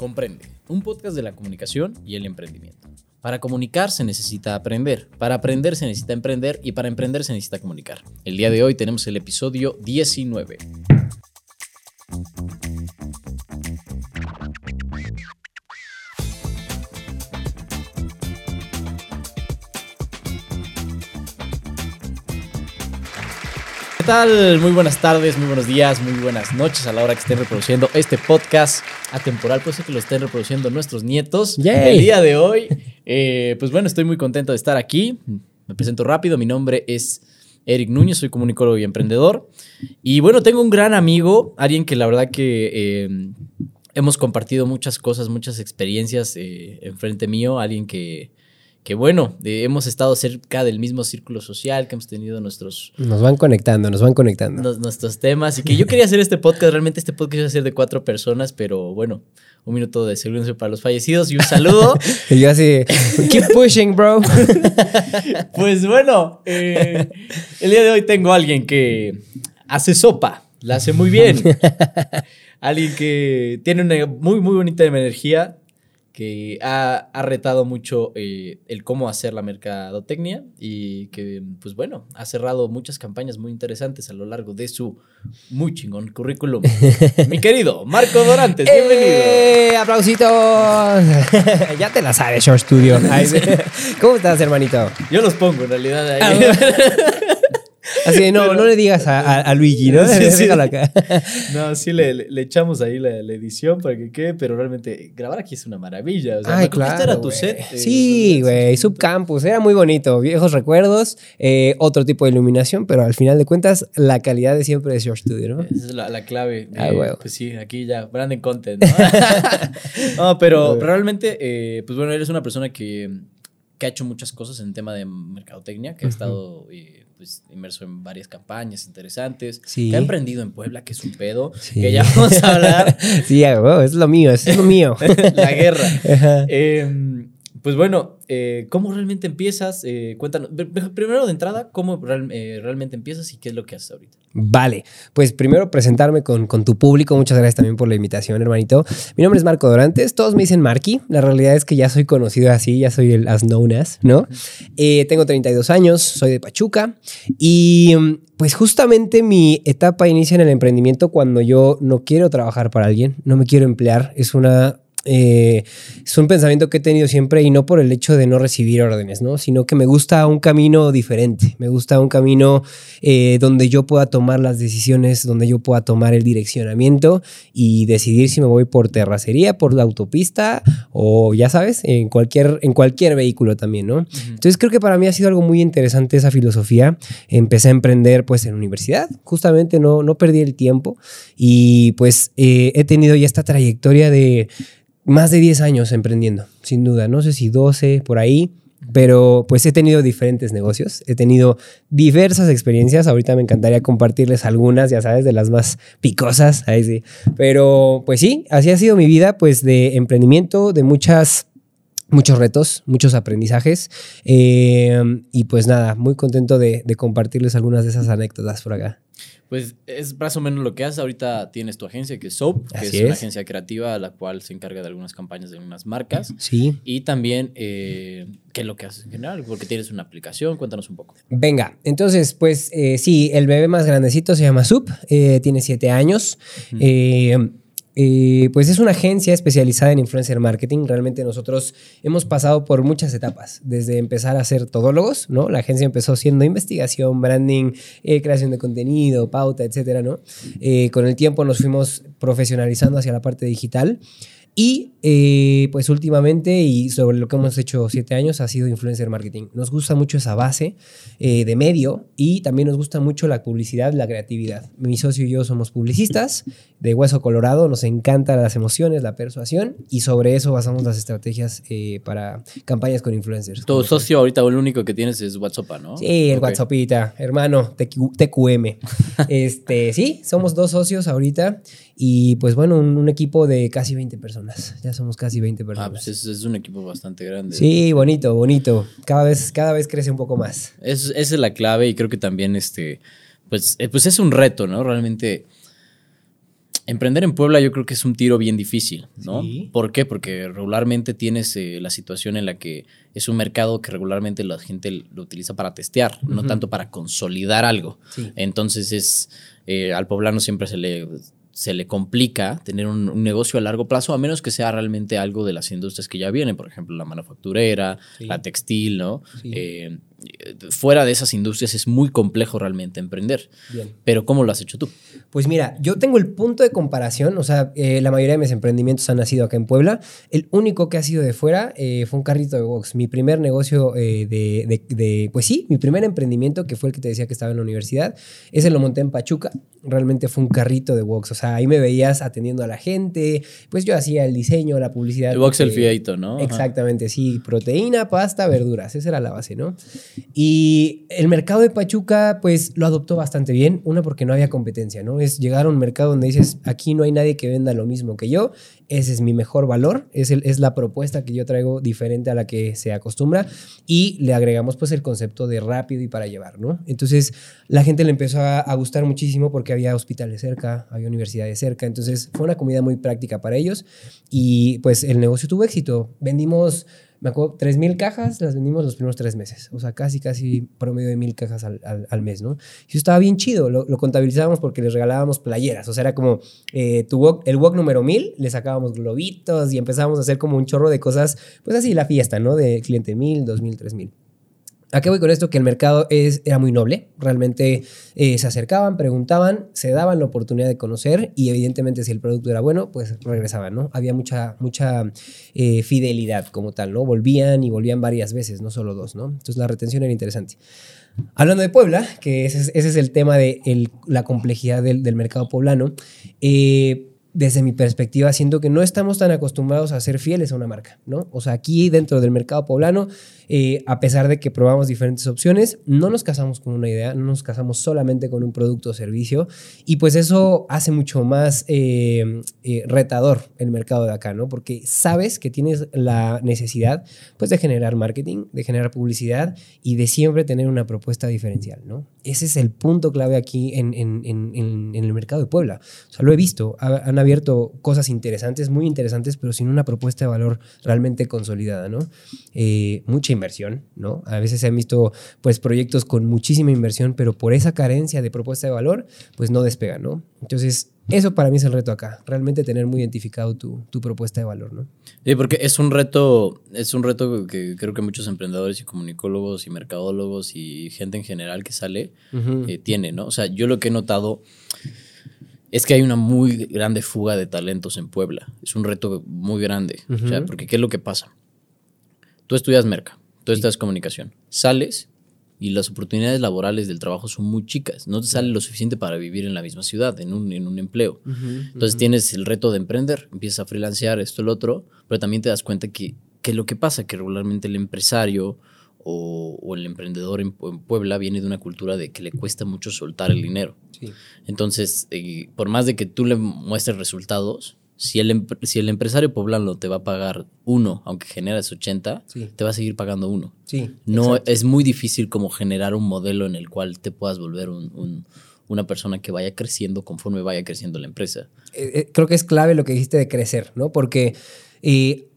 Comprende, un podcast de la comunicación y el emprendimiento. Para comunicar se necesita aprender, para aprender se necesita emprender y para emprender se necesita comunicar. El día de hoy tenemos el episodio 19. Tal? Muy buenas tardes, muy buenos días, muy buenas noches a la hora que estén reproduciendo este podcast atemporal. Puede ser que lo estén reproduciendo nuestros nietos. Yay. El día de hoy, eh, pues bueno, estoy muy contento de estar aquí. Me presento rápido, mi nombre es Eric Núñez, soy comunicólogo y emprendedor. Y bueno, tengo un gran amigo, alguien que la verdad que eh, hemos compartido muchas cosas, muchas experiencias eh, enfrente mío, alguien que, que bueno, eh, hemos estado cerca del mismo círculo social, que hemos tenido nuestros, Nos van conectando, nos van conectando. nos- nuestros temas y que yo quería hacer este podcast, realmente este podcast iba a ser de cuatro personas, pero bueno, un minuto de silencio para los fallecidos y un saludo. Y yo así, keep pushing, bro. Pues bueno, eh, el día de hoy tengo a alguien que hace sopa, la hace muy bien. alguien que tiene una muy, muy bonita energía, que ha, ha retado mucho eh, el cómo hacer la mercadotecnia y que, pues bueno, ha cerrado muchas campañas muy interesantes a lo largo de su muy chingón currículum. Mi querido Marco Dorantes, bienvenido. ¡Eh! ¡Aplausitos! ya te la sabes, Short Studio. ¿Cómo estás, hermanito? Yo los pongo en realidad Ah, ahí. Así de, no, Pero- no le digas a, a- a Luigi, ¿no? Sí, sí. Acá. No, sí le, echamos ahí la, la edición para que quede, pero realmente grabar aquí es una maravilla. O sea, Ay, claro, era tu set. eh, Sí, güey, Subcampus, era muy bonito, viejos recuerdos, eh, otro tipo de iluminación, pero al final de cuentas, la calidad de siempre de Short Studio, ¿no? Esa es la, la clave. de- Ah, huevo. Pues sí, aquí ya, branding content. No, No, pero realmente, eh, pues bueno, eres una persona que, que ha hecho muchas cosas en tema de mercadotecnia, que ha Ujú. estado eh, pues, inmerso en varias campañas interesantes, Sí. que ha emprendido en Puebla, que es un pedo, Sí. que ya vamos a hablar. Sí, huevo, es lo mío, es lo mío. la guerra. Eh, pues bueno, eh, ¿cómo realmente empiezas? Eh, cuéntanos, pr- pr- primero de entrada, ¿cómo real- eh, realmente empiezas y qué es lo que haces ahorita? Vale, pues primero presentarme con, con tu público. Muchas gracias también por la invitación, hermanito. Mi nombre es Marco Dorantes, todos me dicen Marky. La realidad es que ya soy conocido así, ya soy el as known as, ¿no? Eh, tengo 32 años, soy de Pachuca y mm, pues justamente mi etapa inicia en el emprendimiento cuando yo no quiero trabajar para alguien, no me quiero emplear. Es una eh, es un pensamiento que he tenido siempre y no por el hecho de no recibir órdenes, ¿no? Sino que me gusta un camino diferente, me gusta un camino eh, donde yo pueda tomar las decisiones, donde yo pueda tomar el direccionamiento y decidir si me voy por terracería, por la autopista o ya sabes, en cualquier, en cualquier vehículo también, ¿no? Entonces creo que para mí ha sido algo muy interesante esa filosofía. Empecé a emprender pues en universidad, justamente no, no perdí el tiempo y pues eh, he tenido ya esta trayectoria de más de 10 años emprendiendo, sin duda, no sé si 12 por ahí. Pero pues he tenido diferentes negocios, he tenido diversas experiencias, ahorita me encantaría compartirles algunas, ya sabes, de las más picosas, ahí sí. Pero pues sí, así ha sido mi vida, pues de emprendimiento, de muchas muchos retos, muchos aprendizajes. eh, y pues nada, muy contento de, de compartirles algunas de esas anécdotas por acá. Pues es más o menos lo que haces. Ahorita tienes tu agencia que es Soap, que es, una agencia creativa la cual se encarga de algunas campañas de algunas marcas. Sí. Y también, eh, ¿qué es lo que haces en general? Porque tienes una aplicación, cuéntanos un poco. Venga, entonces, pues eh, sí, el bebé más grandecito se llama Sup, eh, tiene siete años. Eh, pues es una agencia especializada en influencer marketing. Realmente nosotros hemos pasado por muchas etapas, desde empezar a ser todólogos, ¿no? La agencia empezó siendo investigación, branding, eh, creación de contenido, pauta, etcétera, ¿no? Eh, con el tiempo nos fuimos profesionalizando hacia la parte digital. Y eh, pues últimamente y sobre lo que hemos hecho siete años ha sido influencer marketing. Nos gusta mucho esa base eh, de medio y también nos gusta mucho la publicidad, la creatividad. Mi socio y yo somos publicistas de Hueso Colorado, nos encantan las emociones, la persuasión y sobre eso basamos las estrategias eh, para campañas con influencers. Tu socio ahorita, el único que tienes es WhatsApp, ¿no? Sí, el Ok. WhatsAppita, hermano, TQ TQM. este, sí, somos dos socios ahorita y pues bueno, un, un equipo de casi 20 personas. Ya somos casi 20 personas. Ah, pues es, es un equipo bastante grande. Sí, bonito, bonito. Cada vez, cada vez crece un poco más. Es- esa es la clave y creo que también este, pues, eh, pues es un reto, ¿no? Realmente Emprender en Puebla yo creo que es un tiro bien difícil, ¿no? Sí. ¿Por qué? Porque regularmente tienes eh, la situación en la que es un mercado que regularmente la gente lo utiliza para testear, no tanto para consolidar algo. Sí. Entonces es eh, al poblano siempre se le, se le complica tener un, un negocio a largo plazo, a menos que sea realmente algo de las industrias que ya vienen, por ejemplo, la manufacturera, Sí. la textil, ¿no? Sí. Eh, fuera de esas industrias es muy complejo realmente emprender. Bien. Pero ¿cómo lo has hecho tú? Pues mira, yo tengo el punto de comparación, o sea, eh, la mayoría de mis emprendimientos han nacido acá en Puebla. El único que ha sido de fuera eh, fue un carrito de box. Mi primer negocio eh, de, de- de- pues sí, mi primer emprendimiento, que fue el que te decía que estaba en la universidad, ese lo monté en Pachuca. Realmente fue un carrito de box, o sea, ahí me veías atendiendo a la gente, pues yo hacía el diseño, la publicidad. El box el fiadito, ¿no? Ajá. Exactamente, sí, proteína, pasta, verduras, esa era la base, ¿no? Y el mercado de Pachuca, pues lo adoptó bastante bien, una porque no había competencia, ¿no? Es llegar a un mercado donde dices, aquí no hay nadie que venda lo mismo que yo, ese es mi mejor valor, es, el- es la propuesta que yo traigo diferente a la que se acostumbra y le agregamos pues el concepto de rápido y para llevar, ¿no? Entonces la gente le empezó a, a gustar muchísimo porque había hospitales cerca, había universidades cerca, entonces fue una comida muy práctica para ellos y pues el negocio tuvo éxito. Vendimos, me acuerdo, 3.000 cajas, las vendimos los primeros tres meses, o sea, casi, casi promedio de 1.000 cajas al, al- mes, ¿no? Y eso estaba bien chido, lo, lo contabilizábamos porque les regalábamos playeras, o sea, era como eh, tu walk- el walk número 1.000, le sacábamos globitos y empezábamos a hacer como un chorro de cosas, pues así la fiesta, ¿no? De cliente 1.000, 2.000, 3.000. ¿A qué voy con esto? Que el mercado es, era muy noble. Realmente eh, se acercaban, preguntaban, se daban la oportunidad de conocer y evidentemente si el producto era bueno, pues regresaban, ¿no? Había mucha, mucha eh, fidelidad como tal, ¿no? Volvían y volvían varias veces, no solo dos, ¿no? Entonces la retención era interesante. Hablando de Puebla, que ese es, el tema de el- la complejidad del, del mercado poblano, eh, desde mi perspectiva, siento que no estamos tan acostumbrados a ser fieles a una marca, ¿no? O sea, aquí dentro del mercado poblano, eh, a pesar de que probamos diferentes opciones, no nos casamos con una idea, no nos casamos solamente con un producto o servicio, y pues eso hace mucho más eh, eh, retador el mercado de acá, ¿no? Porque sabes que tienes la necesidad, pues, de generar marketing, de generar publicidad y de siempre tener una propuesta diferencial, ¿no? Ese es el punto clave aquí en, en- en- el mercado de Puebla. O sea, lo he visto, abierto cosas interesantes, muy interesantes, pero sin una propuesta de valor realmente consolidada, ¿no? Eh, mucha inversión, ¿no? A veces se han visto, pues, proyectos con muchísima inversión, pero por esa carencia de propuesta de valor, pues no despegan, ¿no? Entonces, eso para mí es el reto acá, realmente tener muy identificado tu, tu propuesta de valor, ¿no? Sí, porque es un reto, es un reto que creo que muchos emprendedores y comunicólogos y mercadólogos y gente en general que sale eh, tiene, ¿no? O sea, yo lo que he notado es que hay una muy grande fuga de talentos en Puebla. Es un reto muy grande. O sea, porque ¿qué es lo que pasa? Tú estudias merca, tú estudias comunicación, sales y las oportunidades laborales del trabajo son muy chicas. No te sale lo suficiente para vivir en la misma ciudad, en un, en un empleo. Entonces tienes el reto de emprender, empiezas a freelancear esto, lo otro, pero también te das cuenta que, que lo que pasa, que regularmente el empresario o, o el emprendedor en, en Puebla viene de una cultura de que le cuesta mucho soltar el dinero. Sí. Entonces, eh, por más de que tú le muestres resultados, si el, si el empresario poblano te va a pagar uno, aunque generas 80, Sí. te va a seguir pagando uno. Sí. No exacto. es muy difícil como generar un modelo en el cual te puedas volver un- un- una persona que vaya creciendo conforme vaya creciendo la empresa. eh, eh, creo que es clave lo que dijiste de crecer, ¿no? Porque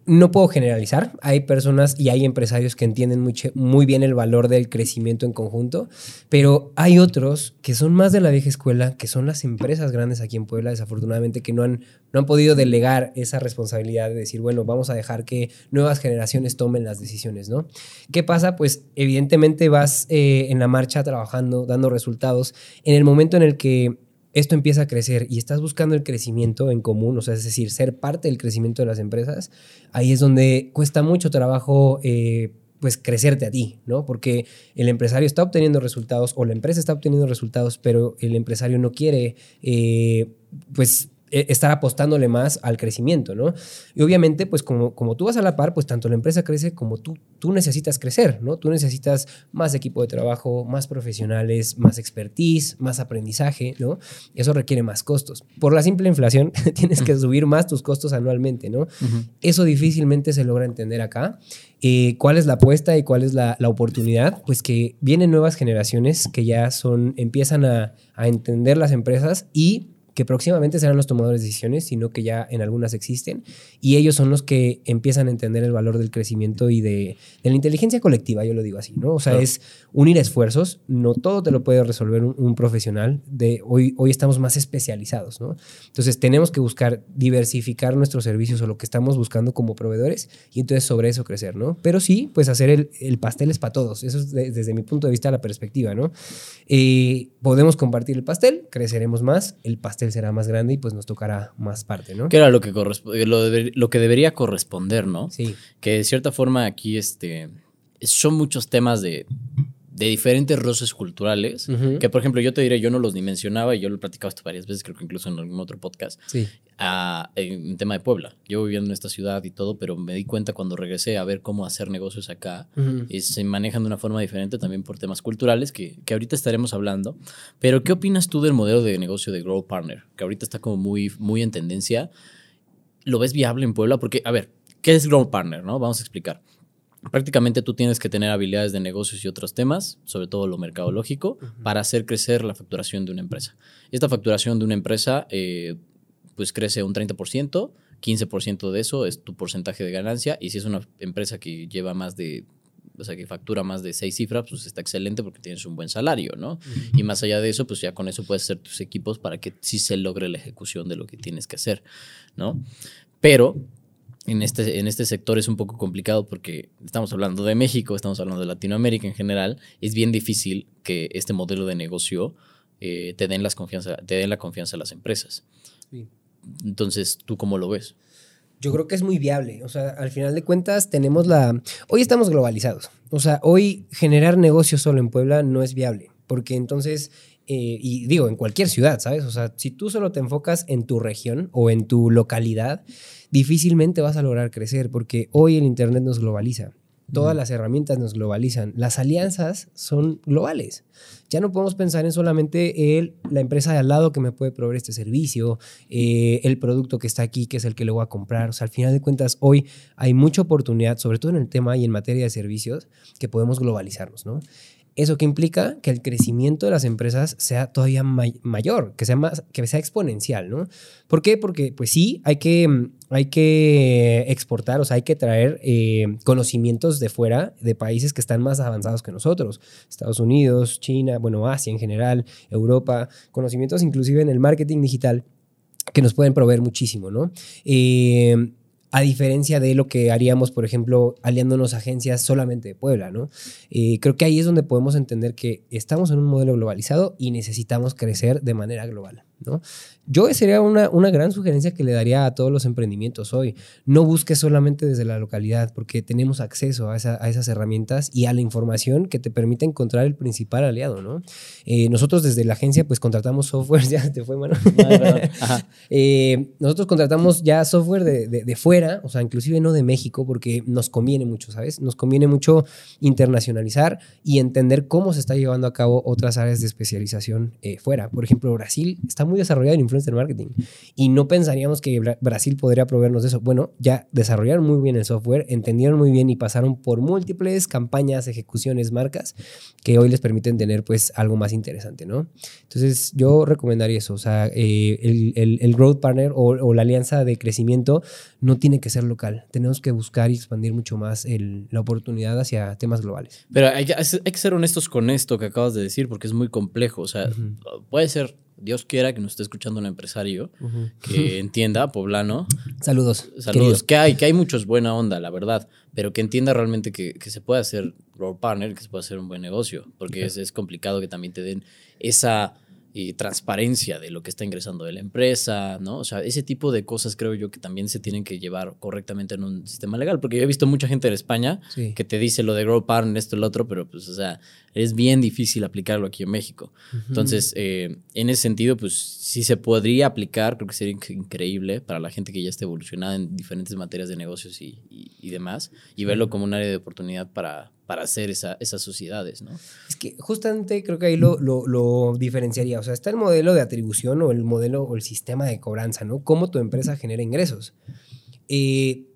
no puedo generalizar. Hay personas y hay empresarios que entienden muy, bien el valor del crecimiento en conjunto, pero hay otros que son más de la vieja escuela, que son las empresas grandes aquí en Puebla, desafortunadamente, que no han, no han podido delegar esa responsabilidad de decir, bueno, vamos a dejar que nuevas generaciones tomen las decisiones, ¿no? ¿Qué pasa? Pues evidentemente vas eh, en la marcha trabajando, dando resultados. En el momento en el que esto empieza a crecer y estás buscando el crecimiento en común, o sea, es decir, ser parte del crecimiento de las empresas, ahí es donde cuesta mucho trabajo. eh, pues crecerte a ti, ¿no? Porque el empresario está obteniendo resultados o la empresa está obteniendo resultados, pero el empresario no quiere, eh, pues, estar apostándole más al crecimiento, ¿no? Y obviamente, pues como, como tú vas a la par, pues tanto la empresa crece como tú, tú necesitas crecer, ¿no? Tú necesitas más equipo de trabajo, más profesionales, más expertise, más aprendizaje, ¿no? Eso requiere más costos. Por la simple inflación, tienes que subir más tus costos anualmente, ¿no? Eso difícilmente se logra entender acá. Eh, ¿Cuál es la apuesta y cuál es la, la oportunidad? Pues que vienen nuevas generaciones que ya son, empiezan a, a entender las empresas y que próximamente serán los tomadores de decisiones, sino que ya en algunas existen, y ellos son los que empiezan a entender el valor del crecimiento y de, la inteligencia colectiva, yo lo digo así, ¿no? O sea, es unir esfuerzos, no todo te lo puede resolver un, profesional, de hoy, hoy estamos más especializados, ¿no? Entonces tenemos que buscar diversificar nuestros servicios o lo que estamos buscando como proveedores, y entonces sobre eso crecer, ¿no? Pero sí, pues hacer el, pastel es para todos, eso es desde mi punto de vista la perspectiva, ¿no? Eh, podemos compartir el pastel, creceremos más, el pastel será más grande y pues nos tocará más parte, ¿no? Que era lo que, lo, lo que debería corresponder, ¿no? Sí. Que de cierta forma aquí este, son muchos temas de, de diferentes roces culturales, que por ejemplo yo te diré, yo no los ni mencionaba y yo lo he platicado esto varias veces, creo que incluso en algún otro podcast, sí. en, tema de Puebla. Yo viviendo en esta ciudad y todo, pero me di cuenta cuando regresé a ver cómo hacer negocios acá y se manejan de una forma diferente también por temas culturales que, que, ahorita estaremos hablando. Pero ¿qué opinas tú del modelo de negocio de Grow Partner? Que ahorita está como muy, muy en tendencia. ¿Lo ves viable en Puebla? Porque, a ver, ¿qué es Grow Partner? No? Vamos a explicar prácticamente tú tienes que tener habilidades de negocios y otros temas, sobre todo lo mercadológico, para hacer crecer la facturación de una empresa. Esta facturación de una empresa eh, pues crece un 30%, 15% de eso es tu porcentaje de ganancia y si es una empresa que lleva más de o sea, que factura más de seis cifras, pues está excelente porque tienes un buen salario, ¿no? Y más allá de eso, pues ya con eso puedes hacer tus equipos para que sí se logre la ejecución de lo que tienes que hacer, ¿no? Pero en este, en este sector es un poco complicado porque estamos hablando de México, estamos hablando de Latinoamérica en general. Es bien difícil que este modelo de negocio eh, te, den las confianza, te den la confianza a las empresas. Entonces, ¿tú cómo lo ves? Yo creo que es muy viable. O sea, al final de cuentas tenemos la... Hoy estamos globalizados. O sea, hoy generar negocio solo en Puebla no es viable. Porque entonces eh, y digo, en cualquier ciudad, ¿sabes? O sea, si tú solo te enfocas en tu región o en tu localidad, difícilmente vas a lograr crecer porque hoy el Internet nos globaliza. Todas las herramientas nos globalizan. Las alianzas son globales. Ya no podemos pensar en solamente el, la empresa de al lado que me puede proveer este servicio, eh, el producto que está aquí, que es el que le voy a comprar. O sea, al final de cuentas, hoy hay mucha oportunidad, sobre todo en el tema y en materia de servicios, que podemos globalizarnos, ¿no? ¿Eso que implica? Que el crecimiento de las empresas sea todavía mayor, que sea, más, que sea exponencial, ¿no? ¿Por qué? Porque, pues sí, hay que, hay que exportar, o sea, hay que traer eh, conocimientos de fuera, de países que están más avanzados que nosotros. Estados Unidos, China, bueno, Asia en general, Europa, conocimientos inclusive en el marketing digital que nos pueden proveer muchísimo, ¿no? Eh, a diferencia de lo que haríamos, por ejemplo, aliándonos a agencias solamente de Puebla, ¿no? Eh, creo que ahí es donde podemos entender que estamos en un modelo globalizado y necesitamos crecer de manera global, ¿no? Yo sería una, una gran sugerencia que le daría a todos los emprendimientos hoy. No busques solamente desde la localidad, porque tenemos acceso a, esas herramientas y a la información que te permite encontrar el principal aliado, ¿no? Eh, nosotros desde la agencia, pues contratamos software, ya te fue, mano. Eh, nosotros contratamos ya software de, de, fuera, o sea, inclusive no de México, porque nos conviene mucho, ¿sabes? Nos conviene mucho internacionalizar y entender cómo se está llevando a cabo otras áreas de especialización eh, fuera. Por ejemplo, Brasil está muy desarrollado en influencer marketing. Y no pensaríamos que Brasil podría proveernos de eso. Bueno, ya desarrollaron muy bien el software, entendieron muy bien y pasaron por múltiples campañas, ejecuciones, marcas que hoy les permiten tener pues algo más interesante, ¿no? Entonces yo recomendaría eso, o sea, eh, el, el, growth partner o, la alianza de crecimiento no tiene que ser local, tenemos que buscar y expandir mucho más la oportunidad hacia temas globales. Pero hay, hay, que ser honestos con esto que acabas de decir porque es muy complejo, o sea, puede ser Dios quiera que nos esté escuchando un empresario que entienda, poblano. Saludos. Saludos. Que hay, que hay muchos buena onda, la verdad, pero que entienda realmente que, se puede hacer role partner, que se puede hacer un buen negocio, porque es, es, complicado que también te den esa y transparencia de lo que está ingresando de la empresa, ¿no? O sea, ese tipo de cosas creo yo que también se tienen que llevar correctamente en un sistema legal, porque yo he visto mucha gente en España que te dice lo de grow partner, esto, lo otro, pero pues, o sea, es bien difícil aplicarlo aquí en México. Entonces, eh, en ese sentido, pues sí se podría aplicar, creo que sería increíble para la gente que ya esté evolucionada en diferentes materias de negocios y, y demás, y verlo como un área de oportunidad para, para hacer esa, esas sociedades, ¿no? Es que justamente creo que ahí lo, lo, diferenciaría. O sea, está el modelo de atribución o el modelo o el sistema de cobranza, ¿no? Cómo tu empresa genera ingresos. Eh,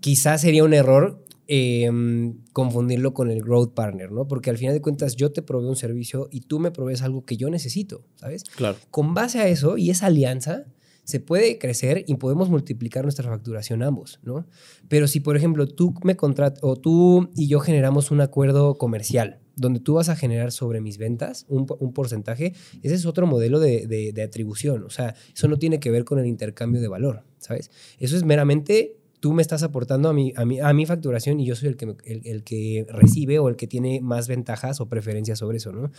quizás sería un error em, confundirlo con el growth partner, ¿no? Porque al final de cuentas yo te proveo un servicio y tú me provees algo que yo necesito, ¿sabes? Claro. Con base a eso y esa alianza, se puede crecer y podemos multiplicar nuestra facturación ambos, ¿no? Pero si, por ejemplo, tú me contratas o tú y yo generamos un acuerdo comercial donde tú vas a generar sobre mis ventas un, un porcentaje, ese es otro modelo de, de, de atribución. O sea, eso no tiene que ver con el intercambio de valor, ¿sabes? Eso es meramente tú me estás aportando a mi, a mi, a mi facturación y yo soy el que, el, el, que recibe o el que tiene más ventajas o preferencias sobre eso, ¿no?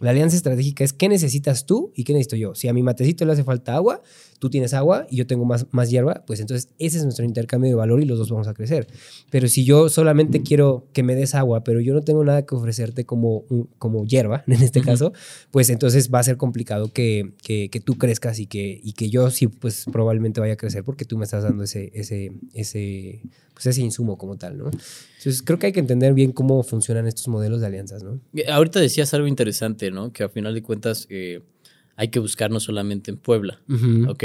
La alianza estratégica es qué necesitas tú y qué necesito yo. Si a mi matecito le hace falta agua, tú tienes agua y yo tengo más, más hierba, pues entonces ese es nuestro intercambio de valor y los dos vamos a crecer. Pero si yo solamente quiero que me des agua, pero yo no tengo nada que ofrecerte como, como hierba, en este uh -huh. caso, pues entonces va a ser complicado que, que, que, tú crezcas y que, y que yo sí, pues probablemente vaya a crecer porque tú me estás dando ese, ese, ese, pues ese insumo como tal, ¿no? Entonces creo que hay que entender bien cómo funcionan estos modelos de alianzas, ¿no? Ahorita decías algo interesante, ¿no? Que a final de cuentas... Eh hay que buscar no solamente en Puebla. Uh -huh. Ok,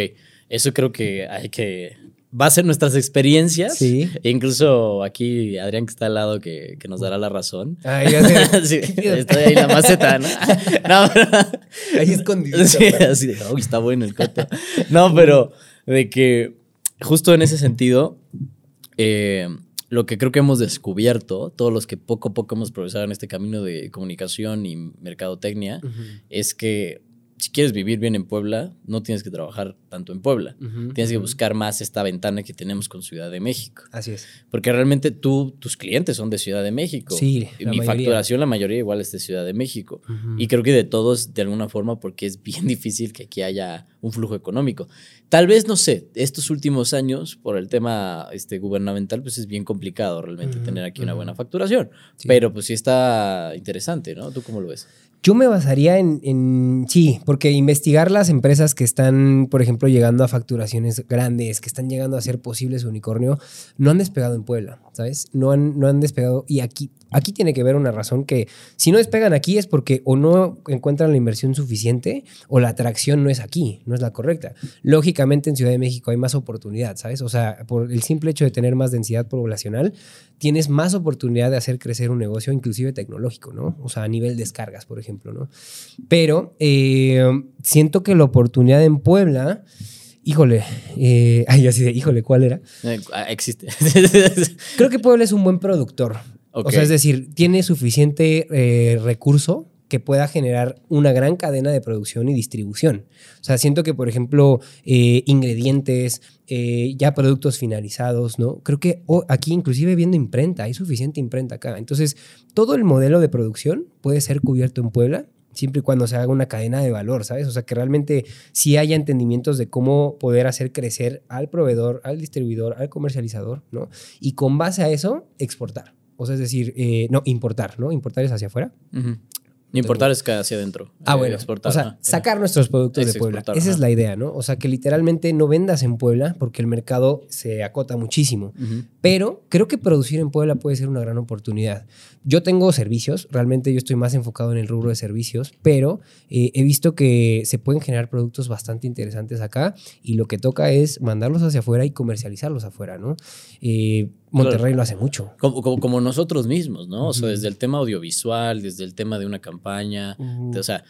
eso creo que hay que... Va a ser nuestras experiencias. Sí. E incluso aquí Adrián que está al lado que, que nos dará la razón. Ay, ya sé. sí, estoy ahí la maceta, ¿no? no pero... Ahí escondido. Sí, así de, uy, está bueno el coto. No, pero de que justo en ese sentido, eh, lo que creo que hemos descubierto, todos los que poco a poco hemos progresado en este camino de comunicación y mercadotecnia, uh -huh. es que si quieres vivir bien en Puebla, no tienes que trabajar tanto en Puebla. Uh -huh, tienes uh -huh. que buscar más esta ventana que tenemos con Ciudad de México. Así es. Porque realmente tú, tus clientes son de Ciudad de México. Sí. Mi mayoría. facturación, la mayoría igual es de Ciudad de México. Uh -huh. Y creo que de todos, de alguna forma, porque es bien difícil que aquí haya un flujo económico. Tal vez, no sé, estos últimos años, por el tema este, gubernamental, pues es bien complicado realmente tener aquí una buena facturación. Sí. Pero pues sí está interesante, ¿no? ¿Tú cómo lo ves? Yo me basaría en, en, sí, porque investigar las empresas que están, por ejemplo, llegando a facturaciones grandes, que están llegando a ser posibles unicornio, no han despegado en Puebla, ¿sabes? No han, no han despegado y aquí, aquí tiene que ver una razón que si no despegan aquí es porque o no encuentran la inversión suficiente o la atracción no es aquí, no es la correcta. Lógicamente en Ciudad de México hay más oportunidad, ¿sabes? O sea, por el simple hecho de tener más densidad poblacional, tienes más oportunidad de hacer crecer un negocio, inclusive tecnológico, ¿no? O sea, a nivel descargas, por ejemplo, ¿no? Pero eh, siento que la oportunidad en Puebla, híjole, eh, ay, así de, híjole, ¿cuál era? Eh, existe. Creo que Puebla es un buen productor. O sea, es decir, tiene suficiente eh, recurso que pueda generar una gran cadena de producción y distribución. O sea, siento que, por ejemplo, eh, ingredientes, eh, ya productos finalizados, ¿no? Creo que aquí, inclusive viendo imprenta, hay suficiente imprenta acá. Entonces, todo el modelo de producción puede ser cubierto en Puebla siempre y cuando se haga una cadena de valor, ¿sabes? O sea, que realmente sí haya entendimientos de cómo poder hacer crecer al proveedor, al distribuidor, al comercializador, ¿no? Y con base a eso, exportar. O sea, es decir, eh, no, importar, ¿no? Importar es hacia afuera. Uh -huh. Importar es que hacia adentro. Ah, bueno. Exportar, o sea, sacar nuestros productos es de Puebla. Esa ajá. es la idea, ¿no? O sea, que literalmente no vendas en Puebla porque el mercado se acota muchísimo. Uh -huh. Pero creo que producir en Puebla puede ser una gran oportunidad. Yo tengo servicios, realmente yo estoy más enfocado en el rubro de servicios, pero eh, he visto que se pueden generar productos bastante interesantes acá y lo que toca es mandarlos hacia afuera y comercializarlos afuera, ¿no? Eh, Monterrey lo hace mucho. Como, como, como, nosotros mismos, ¿no? Uh -huh. O sea, desde el tema audiovisual, desde el tema de una campaña. Uh -huh. O sea,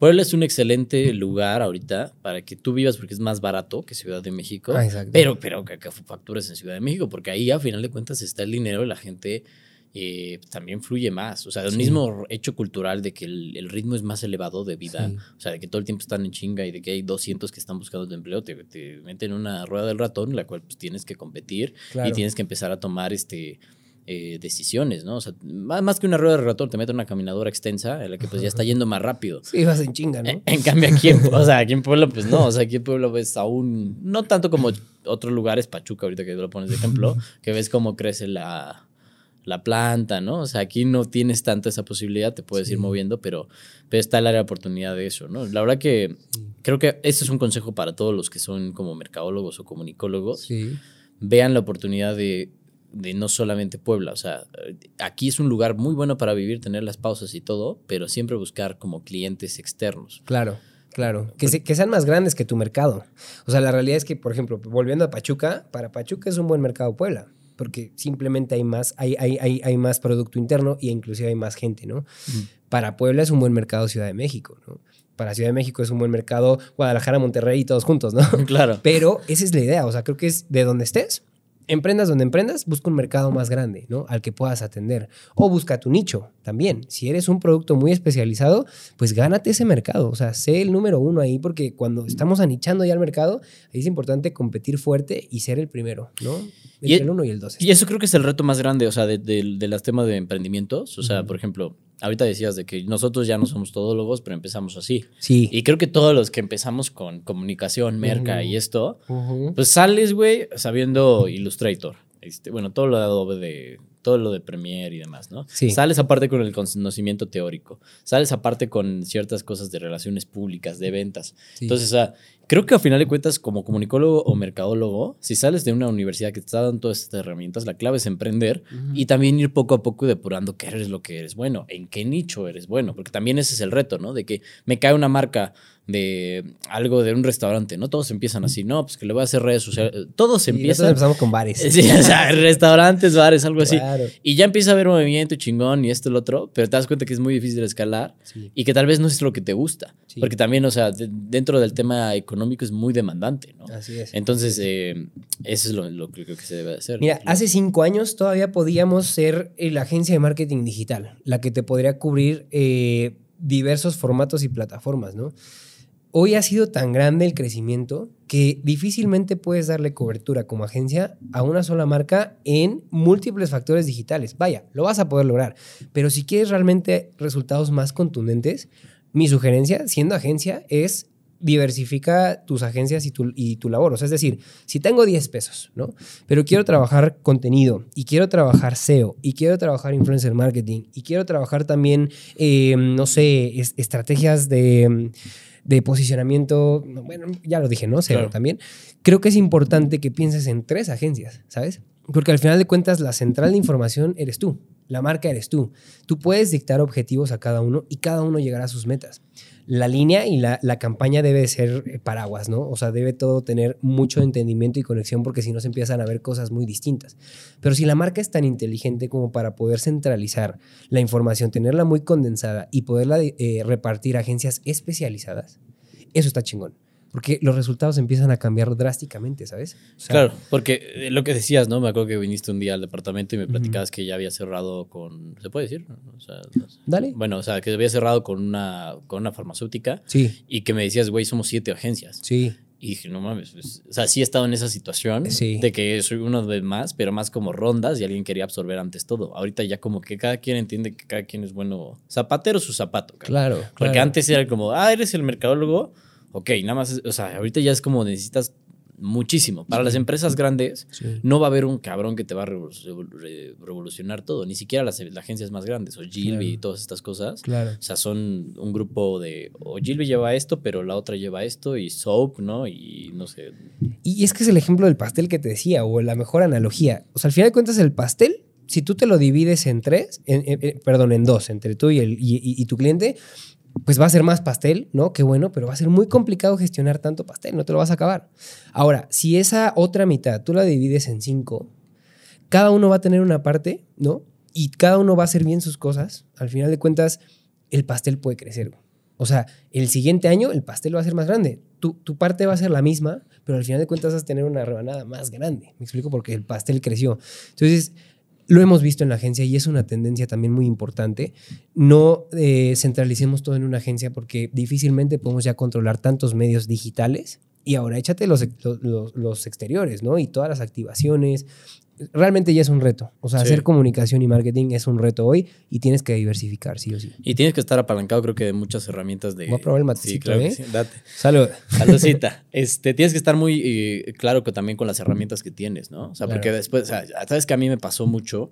Puebla es un excelente lugar ahorita para que tú vivas porque es más barato que Ciudad de México. Ah, pero, pero que, que factures en Ciudad de México, porque ahí a final de cuentas está el dinero y la gente eh, también fluye más. O sea, el sí. mismo hecho cultural de que el, el, ritmo es más elevado de vida, sí. o sea, de que todo el tiempo están en chinga y de que hay 200 que están buscando tu empleo, te, te meten en una rueda del ratón la cual pues, tienes que competir claro. y tienes que empezar a tomar este. Eh, decisiones, ¿no? O sea, más, más, que una rueda de ratón, te mete una caminadora extensa en la que pues ya está yendo más rápido. Sí, vas en chinga, ¿no? En, en cambio aquí, en, o sea, aquí en Puebla, pues no, o sea, aquí en Puebla ves aún, no tanto como otros lugares, Pachuca, ahorita que lo pones de ejemplo, que ves cómo crece la, la planta, ¿no? O sea, aquí no tienes tanta esa posibilidad, te puedes sí. ir moviendo, pero, pero está el área de oportunidad de eso, ¿no? La verdad que creo que este es un consejo para todos los que son como mercadólogos o comunicólogos. Sí. Vean la oportunidad de, de no solamente Puebla, o sea, aquí es un lugar muy bueno para vivir, tener las pausas y todo, pero siempre buscar como clientes externos. Claro. Claro, que, se, que, sean más grandes que tu mercado. O sea, la realidad es que, por ejemplo, volviendo a Pachuca, para Pachuca es un buen mercado Puebla porque simplemente hay más, hay, hay, hay, hay más producto interno y inclusive hay más gente, ¿no? Para Puebla es un buen mercado Ciudad de México, ¿no? Para Ciudad de México es un buen mercado Guadalajara, Monterrey y todos juntos, ¿no? Claro. Pero esa es la idea, o sea, creo que es de donde estés, emprendas donde emprendas, busca un mercado más grande, ¿no? Al que puedas atender. O busca tu nicho también. Si eres un producto muy especializado, pues gánate ese mercado. O sea, sé el número uno ahí, porque cuando estamos anichando ya el mercado, ahí es importante competir fuerte y ser el primero, ¿no? Entre Y- el uno y el dos. Y eso creo que es el reto más grande, o sea, de, de, de los temas de emprendimientos. O sea, por ejemplo, ahorita decías de que nosotros ya no somos todólogos, pero empezamos así. Sí. Y creo que todos los que empezamos con comunicación, merca y esto, pues sales, güey, sabiendo Illustrator. Este, bueno, todo lo de Adobe de todo lo de Premiere y demás, ¿no? Sí. Sales aparte con el conocimiento teórico, sales aparte con ciertas cosas de relaciones públicas, de ventas. Sí. Entonces, o sea, creo que a final de cuentas, como comunicólogo o mercadólogo, si sales de una universidad que te está dando todas estas herramientas, la clave es emprender y también ir poco a poco depurando qué eres lo que eres bueno, en qué nicho eres bueno, porque también ese es el reto, ¿no? De que me cae una marca de algo de un restaurante, ¿no? Todos empiezan así, no, pues que le voy a hacer redes sociales, todos nosotros empiezan... empezamos con bares. Sí, o sea, restaurantes, bares, algo así. Claro. Y ya empieza a haber movimiento chingón y esto y lo otro, pero te das cuenta que es muy difícil escalar Sí. y que tal vez no es lo que te gusta. Sí. Porque también, o sea, de- dentro del tema económico es muy demandante, ¿no? Así es. Entonces, eh, eso es lo, lo que creo que se debe hacer. Mira, hace cinco años todavía podíamos ser eh, la agencia de marketing digital, la que te podría cubrir eh, diversos formatos y plataformas, ¿no? Hoy ha sido tan grande el crecimiento que difícilmente puedes darle cobertura como agencia a una sola marca en múltiples factores digitales. Vaya, lo vas a poder lograr, pero si quieres realmente resultados más contundentes, mi sugerencia, siendo agencia, es diversifica tus agencias y tu, y tu labor. O sea, es decir, si tengo 10 pesos, ¿no? Pero quiero trabajar contenido y quiero trabajar SEO y quiero trabajar influencer marketing y quiero trabajar también, eh, no sé, es- estrategias de, de posicionamiento, no, bueno, ya lo dije, ¿no? SEO Claro. también. Creo que es importante que pienses en tres agencias, ¿sabes? Porque al final de cuentas la central de información eres tú, la marca eres tú. Tú puedes dictar objetivos a cada uno y cada uno llegará a sus metas. La línea y la, la campaña debe ser eh, paraguas, ¿no? O sea, debe todo tener mucho entendimiento y conexión porque si no se empiezan a ver cosas muy distintas. Pero si la marca es tan inteligente como para poder centralizar la información, tenerla muy condensada y poderla eh, repartir a agencias especializadas, eso está chingón. Porque los resultados empiezan a cambiar drásticamente, ¿sabes? O sea, Claro, porque eh, lo que decías, ¿no? Me acuerdo que viniste un día al departamento y me platicabas que ya había cerrado con. ¿Se puede decir? O sea, no sé. Dale. Bueno, o sea, que había cerrado con una, con una farmacéutica Sí, y que me decías, güey, somos siete agencias. sí. Y dije, no mames, pues, o sea, sí he estado en esa situación Sí. de que soy uno de más, pero más como rondas y alguien quería absorber antes todo. Ahorita ya como que cada quien entiende que cada quien es bueno, zapatero su zapato. Claro. Porque antes era como, ah, eres el mercadólogo, ok, nada más, o sea, ahorita ya es como necesitas muchísimo. Para las empresas grandes Sí. no va a haber un cabrón que te va a revol- revol- re- revolucionar todo, ni siquiera las, las agencias más grandes, o Gilby Claro. y todas estas cosas. Claro. O sea, son un grupo de. O Gilby lleva esto, pero la otra lleva esto, y Soap, ¿no? Y no sé. Y es que es el ejemplo del pastel que te decía, o la mejor analogía. O sea, al final de cuentas, el pastel, si tú te lo divides en tres, en- en- en- perdón, en dos, entre tú y, el, y, y- y tu cliente, pues va a ser más pastel, ¿no? Qué bueno, pero va a ser muy complicado gestionar tanto pastel, no te lo vas a acabar. Ahora, si esa otra mitad tú la divides en cinco, cada uno va a tener una parte, ¿no? Y cada uno va a hacer bien sus cosas. Al final de cuentas, el pastel puede crecer. O sea, el siguiente año el pastel va a ser más grande. Tu, tu parte va a ser la misma, pero al final de cuentas vas a tener una rebanada más grande. Me explico porque el pastel creció. Entonces, lo hemos visto en la agencia y es una tendencia también muy importante. No eh, centralicemos todo en una agencia porque difícilmente podemos ya controlar tantos medios digitales. Y ahora échate los, los- los exteriores, ¿no? Y todas las activaciones. Realmente ya es un reto. O sea, Sí. hacer comunicación y marketing es un reto hoy y tienes que diversificar, sí o sí. Y tienes que estar apalancado, creo que de muchas herramientas de. Voy a probar el Sí, matecito, claro que ¿eh? sí, date. Salud. Saludcita. este, tienes que estar muy eh, claro que también con las herramientas que tienes, ¿no? O sea, Claro. porque después, o sea, sabes que a mí me pasó mucho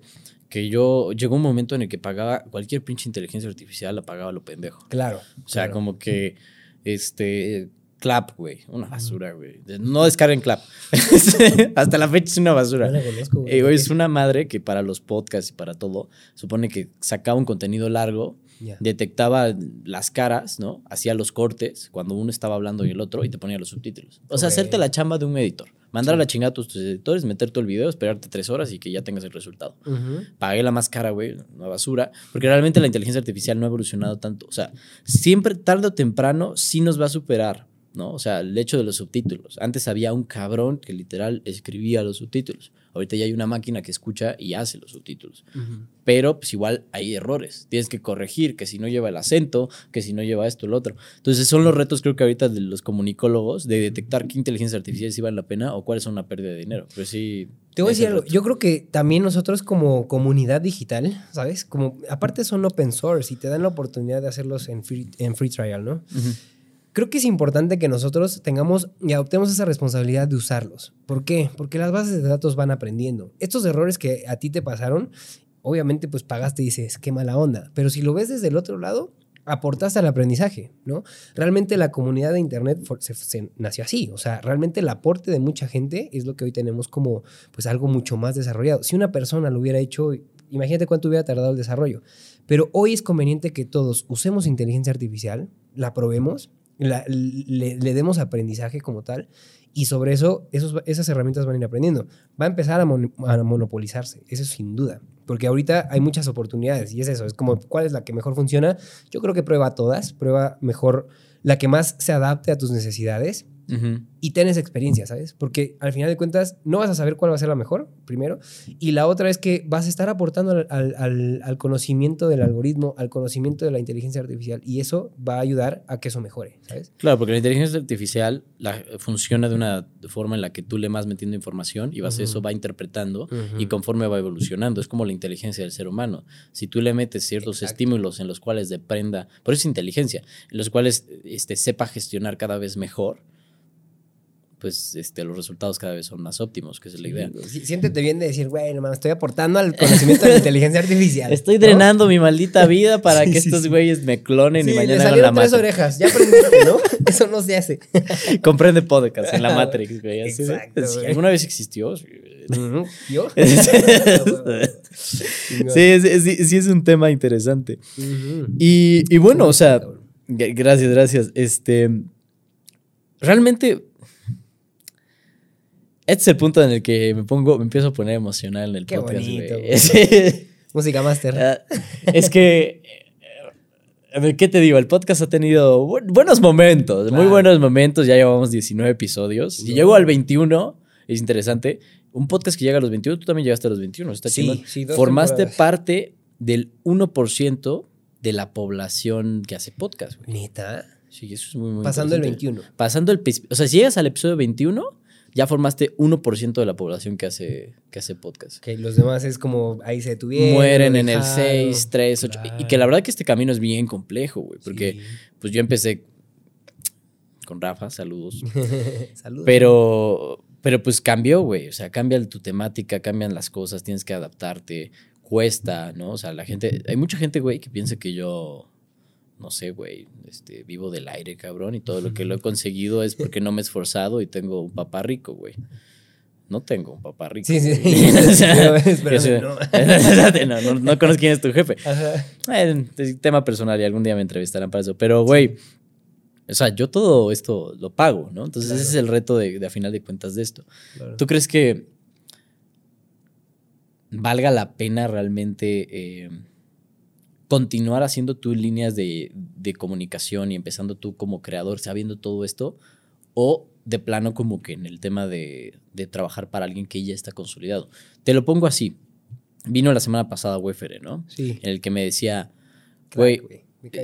que yo llegó un momento en el que pagaba cualquier pinche inteligencia artificial, la pagaba lo pendejo. Claro. O sea, claro. como que este Clap, güey, una basura, güey. No descarguen Clap. Hasta la fecha es una basura. No la conozco, güey. Eh, güey, es una madre que para los podcasts y para todo, supone que sacaba un contenido largo, detectaba las caras, ¿no? Hacía los cortes cuando uno estaba hablando y el otro y te ponía los subtítulos. O sea, Ok. hacerte la chamba de un editor, Mandar a la chingada a tus, tus editores, meter todo el video, esperarte tres horas y que ya tengas el resultado. Ujú. Pagué la más cara, güey, una basura, porque realmente la inteligencia artificial no ha evolucionado tanto. O sea, siempre, tarde o temprano, sí nos va a superar, ¿no? O sea, el hecho de los subtítulos. Antes había un cabrón que literal escribía los subtítulos. Ahorita ya hay una máquina que escucha y hace los subtítulos. Ujú. Pero pues igual hay errores. Tienes que corregir que si no lleva el acento, que si no lleva esto, lo otro. Entonces son los retos creo que ahorita de los comunicólogos de detectar qué inteligencia artificial sí vale la pena o cuáles son una pérdida de dinero. Pero sí... Te voy a decir algo. Yo creo que también nosotros como comunidad digital, ¿sabes? Como aparte son open source y te dan la oportunidad de hacerlos en free, en free trial, ¿no? Ujú. Creo que es importante que nosotros tengamos y adoptemos esa responsabilidad de usarlos. ¿Por qué? Porque las bases de datos van aprendiendo. Estos errores que a ti te pasaron, obviamente pues pagaste y dices, qué mala onda. Pero si lo ves desde el otro lado, aportaste al aprendizaje, ¿no? Realmente la comunidad de Internet se nació así. O sea, realmente el aporte de mucha gente es lo que hoy tenemos como pues algo mucho más desarrollado. Si una persona lo hubiera hecho, imagínate cuánto hubiera tardado el desarrollo. Pero hoy es conveniente que todos usemos inteligencia artificial, la probemos, le, demos aprendizaje como tal y sobre eso esas herramientas van a ir aprendiendo. Va a empezar a, a monopolizarse, eso sin duda. Porque ahorita hay muchas oportunidades y es eso, es como cuál es la que mejor funciona. Yo creo que prueba todas, prueba mejor la que más se adapte a tus necesidades Y ten esa experiencia, ¿sabes? Porque al final de cuentas no vas a saber cuál va a ser la mejor, primero, y la otra es que vas a estar aportando al, al- al- al conocimiento del algoritmo, al conocimiento de la inteligencia artificial, y eso va a ayudar a que eso mejore, ¿sabes? Claro, porque la inteligencia artificial la- funciona de una forma en la que tú le vas metiendo información y base a eso va interpretando y conforme va evolucionando. Es como la inteligencia del ser humano. Si tú le metes ciertos Exacto. estímulos en los cuales deprenda, por eso es inteligencia, en los cuales este, sepa gestionar cada vez mejor, pues este, los resultados cada vez son más óptimos, que es la idea. Sí, siéntete bien de decir, güey, no mames, estoy aportando al conocimiento de la inteligencia artificial. Estoy ¿no? drenando mi maldita vida para Sí, que sí, estos sí. güeyes me clonen Sí, y mañana hagan la tres Matrix. orejas, ya aprendiste, ¿no? Eso no se hace. Comprende podcast en la Matrix, güey. Exacto, güey. ¿Alguna vez existió? ¿Yo? sí, sí, sí, sí es un tema interesante. Ujú. Y, y bueno, o sea, gracias, gracias. Este, realmente, este es el punto en el que me pongo, me empiezo a poner emocional en el Qué podcast, bonito. Música Master. Ah, es que, eh, a ver, ¿qué te digo? El podcast ha tenido bu- buenos momentos, muy buenos momentos. Ya llevamos 19 episodios. Si No. llego al 21, es interesante. Un podcast que llega a los 21, tú también llegaste a los 21. Está Sí, sí, Formaste temporadas. parte del 1% de la población que hace podcast, güey. Neta. Sí, eso es muy, muy Pasando el interesante. 21. Pasando el... O sea, si llegas al episodio 21, ya formaste 1% de la población que hace, que hace podcast. Que los demás es como ahí se detuvieron. Mueren en el dejaron. 6, 3, 8. Y que la verdad que este camino es bien complejo, güey. Porque Sí. pues yo empecé con Rafa, saludos. Saludos. Pero, pero pues cambió, güey. O sea, cambia tu temática, cambian las cosas, tienes que adaptarte. Cuesta, ¿no? O sea, la gente. Hay mucha gente, güey, que piensa que yo. No sé, güey. Este, vivo del aire, cabrón. Y todo lo que lo he conseguido es porque no me he esforzado y tengo un papá rico, güey. No tengo un papá rico. Sí, sí. O sea, espérame, no. No, no, no conozco quién es tu jefe. Ajá. Eh, es tema personal y algún día me entrevistarán para eso. Pero, güey, o sea, yo todo esto lo pago, ¿no? Entonces, Claro. ese es el reto de, de, a final de cuentas de esto. Claro. ¿Tú crees que valga la pena realmente eh, continuar haciendo tus líneas de, de comunicación y empezando tú como creador, sabiendo todo esto? ¿O de plano como que en el tema de, de trabajar para alguien que ya está consolidado? Te lo pongo así. Vino la semana pasada Wefere, ¿no? Sí. En el que me decía, güey,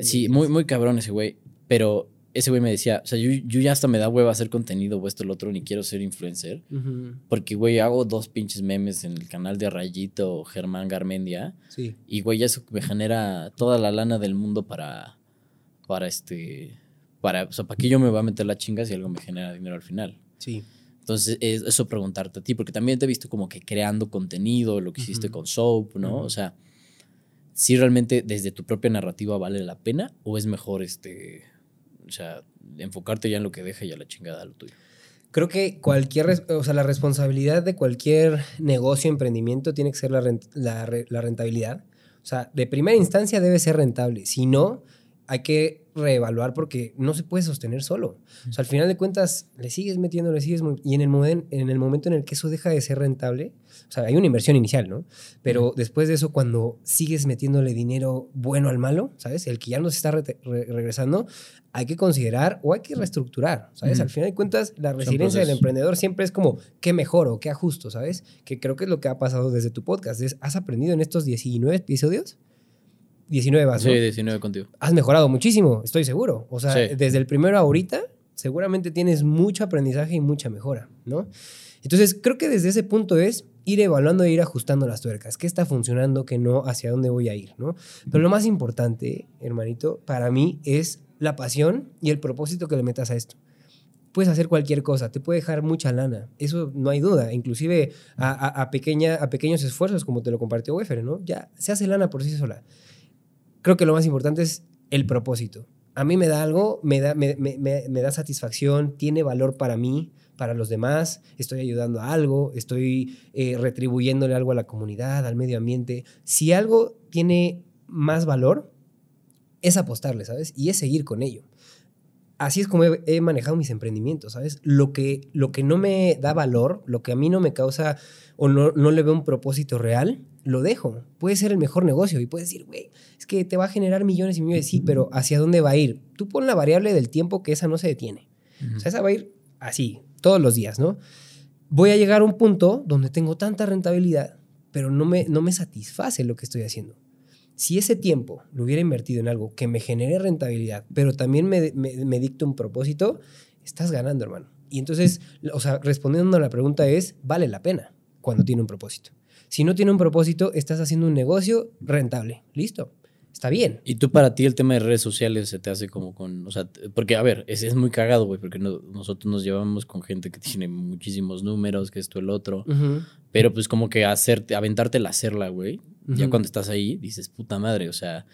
Sí, muy, muy cabrón ese güey. Pero ese güey me decía, o sea, yo, yo ya hasta me da hueva hacer contenido o esto lo otro, ni quiero ser influencer. Ujú. Porque, güey, hago dos pinches memes en el canal de Rayito o Germán Garmendia. Sí. Y, güey, eso me genera toda la lana del mundo para, para este, para, o sea, ¿para qué yo me voy a meter la chinga si algo me genera dinero al final? Sí. Entonces, es eso preguntarte a ti, porque también te he visto como que creando contenido, lo que hiciste con Soap, ¿no? O sea, si realmente desde tu propia narrativa vale la pena o es mejor, este, o sea, enfocarte ya en lo que deja y a la chingada lo tuyo. Creo que cualquier, o sea, la responsabilidad de cualquier negocio, emprendimiento, tiene que ser la, rent- la re- la rentabilidad. O sea, de primera instancia debe ser rentable. Si no, hay que reevaluar porque no se puede sostener solo. O sea, al final de cuentas, le sigues metiendo, le sigues... Y en el, en el momento en el que eso deja de ser rentable, o sea, hay una inversión inicial, ¿no? Pero después de eso, cuando sigues metiéndole dinero bueno al malo, ¿sabes? El que ya no se está regresando, hay que considerar o hay que reestructurar, ¿sabes? Al final de cuentas, la resiliencia del emprendedor siempre es como, ¿qué mejoro? ¿Qué ajusto? ¿Sabes? Que creo que es lo que ha pasado desde tu podcast. Es, ¿Has aprendido en estos 19 episodios? 19 vas, ¿no? Sí, 19 contigo. Has mejorado muchísimo, estoy seguro. O sea, desde el primero a ahorita, seguramente tienes mucho aprendizaje y mucha mejora, ¿no? Entonces, creo que desde ese punto es ir evaluando e ir ajustando las tuercas. ¿Qué está funcionando, qué no, hacia dónde voy a ir, ¿no? Pero lo más importante, hermanito, para mí es la pasión y el propósito que le metas a esto. Puedes hacer cualquier cosa, te puede dejar mucha lana, eso no hay duda, inclusive a, pequeña, a pequeños esfuerzos, como te lo compartió Wefer, ¿no? Ya se hace lana por sí sola creo que lo más importante es el propósito. A mí me da algo, me da, me, da satisfacción, tiene valor para mí, para los demás, estoy ayudando a algo, estoy eh, retribuyéndole algo a la comunidad, al medio ambiente. Si algo tiene más valor, es apostarle, ¿sabes? Y es seguir con ello. Así es como he, manejado mis emprendimientos, ¿sabes? Lo que, lo que no me da valor, lo que a mí no me causa o no, no le veo un propósito real, lo dejo. Puede ser el mejor negocio y puedes decir, güey, es que te va a generar millones y millones. Sí, pero ¿hacia dónde va a ir? Tú pon la variable del tiempo que esa no se detiene. O sea, esa va a ir así, todos los días, ¿no? Voy a llegar a un punto donde tengo tanta rentabilidad, pero no me, no me satisface lo que estoy haciendo. Si ese tiempo lo hubiera invertido en algo que me genere rentabilidad, pero también me, me, me dicte un propósito, estás ganando, hermano. Y entonces, o sea, respondiendo a la pregunta es, vale la pena cuando tiene un propósito. Si no tiene un propósito, estás haciendo un negocio rentable. Listo. Está bien. ¿Y tú para ti el tema de redes sociales se te hace como con, o sea, porque a ver, es, es muy cagado, güey, porque nosotros nos llevamos con gente que tiene muchísimos números, que esto, el otro, pero pues como que hacerte, aventarte la hacerla, güey, ya cuando estás ahí dices, puta madre, o sea,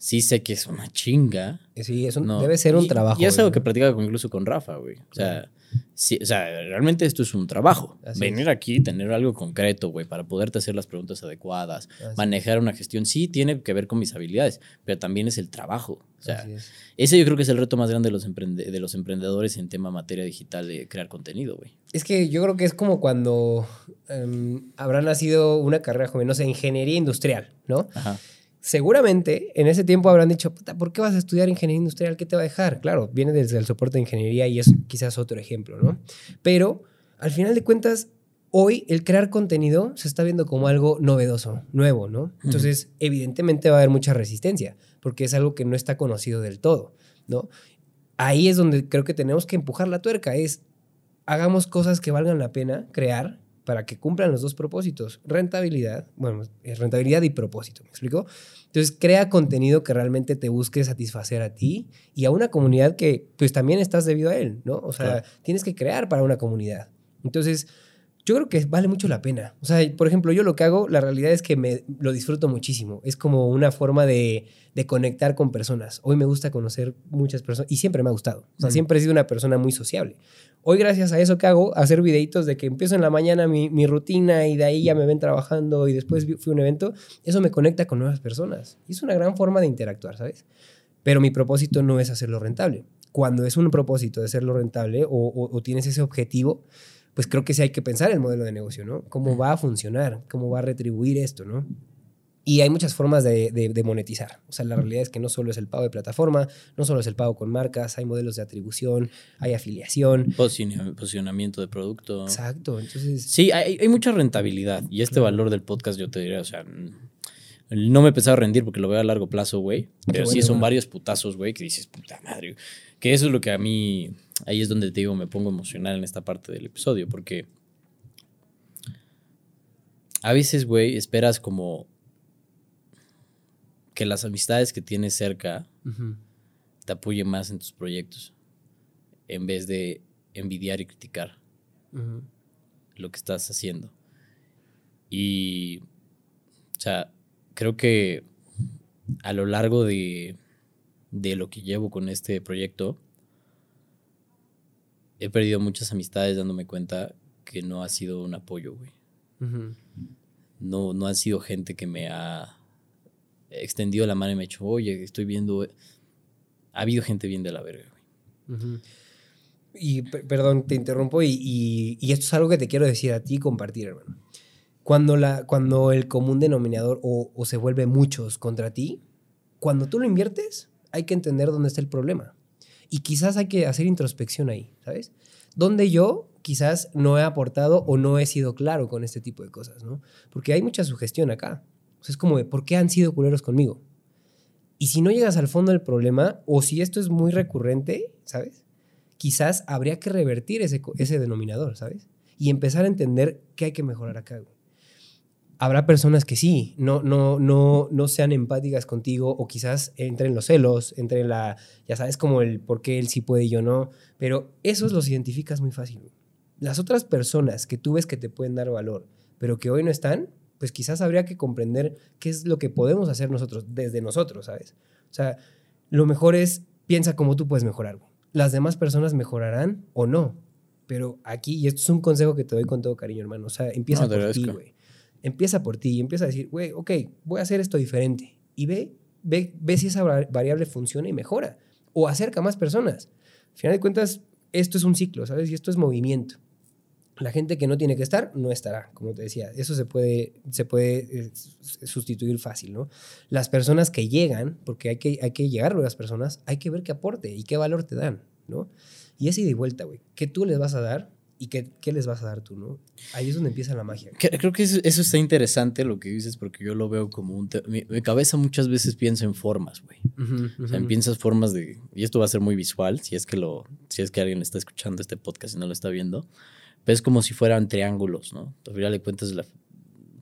sí sé que es una chinga. Sí, eso debe ser un trabajo. Y es algo que platicaba incluso con Rafa, güey, o sea... Sí, o sea, realmente esto es un trabajo. Venir aquí, tener algo concreto, güey, para poderte hacer las preguntas adecuadas, manejar una gestión, sí tiene que ver con mis habilidades, pero también es el trabajo. O sea, ese yo creo que es el reto más grande de los, de los emprendedores en tema materia digital de crear contenido, güey. Es que yo creo que es como cuando em, habrá nacido una carrera joven, no sé, ingeniería industrial, ¿no? Ajá seguramente en ese tiempo habrán dicho, ¿por qué vas a estudiar ingeniería industrial? ¿Qué te va a dejar? Claro, viene desde el soporte de ingeniería y es quizás otro ejemplo, ¿no? Pero al final de cuentas, hoy el crear contenido se está viendo como algo novedoso, nuevo, ¿no? Entonces, evidentemente va a haber mucha resistencia, porque es algo que no está conocido del todo, ¿no? Ahí es donde creo que tenemos que empujar la tuerca, es hagamos cosas que valgan la pena crear para que cumplan los dos propósitos, rentabilidad, bueno, rentabilidad y propósito, ¿me explico? Entonces, crea contenido que realmente te busque satisfacer a ti y a una comunidad que pues también estás debido a él, ¿no? O sea, tienes que crear para una comunidad. Entonces, yo creo que vale mucho la pena. O sea, por ejemplo, yo lo que hago, la realidad es que me lo disfruto muchísimo. Es como una forma de, de conectar con personas. Hoy me gusta conocer muchas personas y siempre me ha gustado. O sea, siempre he sido una persona muy sociable. Hoy, gracias a eso que hago, hacer videitos de que empiezo en la mañana mi, mi rutina y de ahí ya me ven trabajando y después fui a un evento, eso me conecta con nuevas personas. Y es una gran forma de interactuar, ¿sabes? Pero mi propósito no es hacerlo rentable. Cuando es un propósito de hacerlo rentable o, o tienes ese objetivo, pues creo que sí hay que pensar el modelo de negocio, ¿no? ¿Cómo va a funcionar? ¿Cómo va a retribuir esto, ¿no? Y hay muchas formas de, monetizar. O sea, la realidad es que no solo es el pago de plataforma, no solo es el pago con marcas, hay modelos de atribución, hay afiliación. Posicionamiento de producto. Exacto. Entonces. Sí, hay, mucha rentabilidad. Y este valor del podcast, yo te diría, o sea, no me he pensado rendir porque lo veo a largo plazo, güey. Pero sí son varios putazos, güey, que dices, puta madre. Que eso es lo que a mí ahí es donde te digo, me pongo emocional en esta parte del episodio, porque a veces, güey, esperas como que las amistades que tienes cerca te apoyen más en tus proyectos, en vez de envidiar y criticar lo que estás haciendo. Y, o sea, creo que a lo largo de, de lo que llevo con este proyecto, he perdido muchas amistades dándome cuenta que no ha sido un apoyo, güey. no, no han sido gente que me ha extendido la mano y me ha dicho, oye, estoy viendo ha habido gente bien de la verga, güey. Y perdón, te interrumpo y, esto es algo que te quiero decir a ti y compartir, hermano. Cuando, la, cuando el común denominador o, o se vuelve muchos contra ti, cuando tú lo inviertes, hay que entender dónde está el problema. Y quizás hay que hacer introspección ahí, ¿sabes? Donde yo quizás no he aportado o no he sido claro con este tipo de cosas, ¿no? Porque hay mucha sugestión acá. Es como de, ¿por qué han sido culeros conmigo? Y si no llegas al fondo del problema, o si esto es muy recurrente, ¿sabes? Quizás habría que revertir ese, ese denominador, ¿sabes? Y empezar a entender qué hay que mejorar acá, Habrá personas que sí, no, no, no, no sean empáticas contigo o quizás entren los celos, entren la, ya sabes, como el por qué él sí puede y yo no, pero esos los identificas muy fácil. Las otras personas que tú ves que te pueden dar valor, pero que hoy no están, pues quizás habría que comprender qué es lo que podemos hacer nosotros, desde nosotros, ¿sabes? O sea, lo mejor es, piensa cómo tú puedes mejorar. Las demás personas mejorarán o no. Pero aquí, y esto es un consejo que te doy con todo cariño, hermano, o sea, empieza por ti, güey. Empieza por ti y empieza a decir, güey, ok, voy a hacer esto diferente. Y ve, ve, ve si esa variable funciona y mejora. O acerca a más personas. Al final de cuentas, esto es un ciclo, ¿sabes? Y esto es movimiento. La gente que no tiene que estar, no estará, como te decía. Eso se puede, se puede eh, sustituir fácil, ¿no? Las personas que llegan, porque hay que, hay que llegar a las personas, hay que ver qué aporte y qué valor te dan, ¿no? Y es ida y vuelta, güey. ¿Qué tú les vas a dar y qué, qué, les vas a dar tú, ¿no? Ahí es donde empieza la magia. Creo que eso, está interesante lo que dices porque yo lo veo como un... Mi, mi, cabeza muchas veces piensa en formas, güey. O sea, piensas formas de... Y esto va a ser muy visual, si es que, lo, si es que alguien está escuchando este podcast y no lo está viendo es como si fueran triángulos, ¿no? Al final de cuentas, la,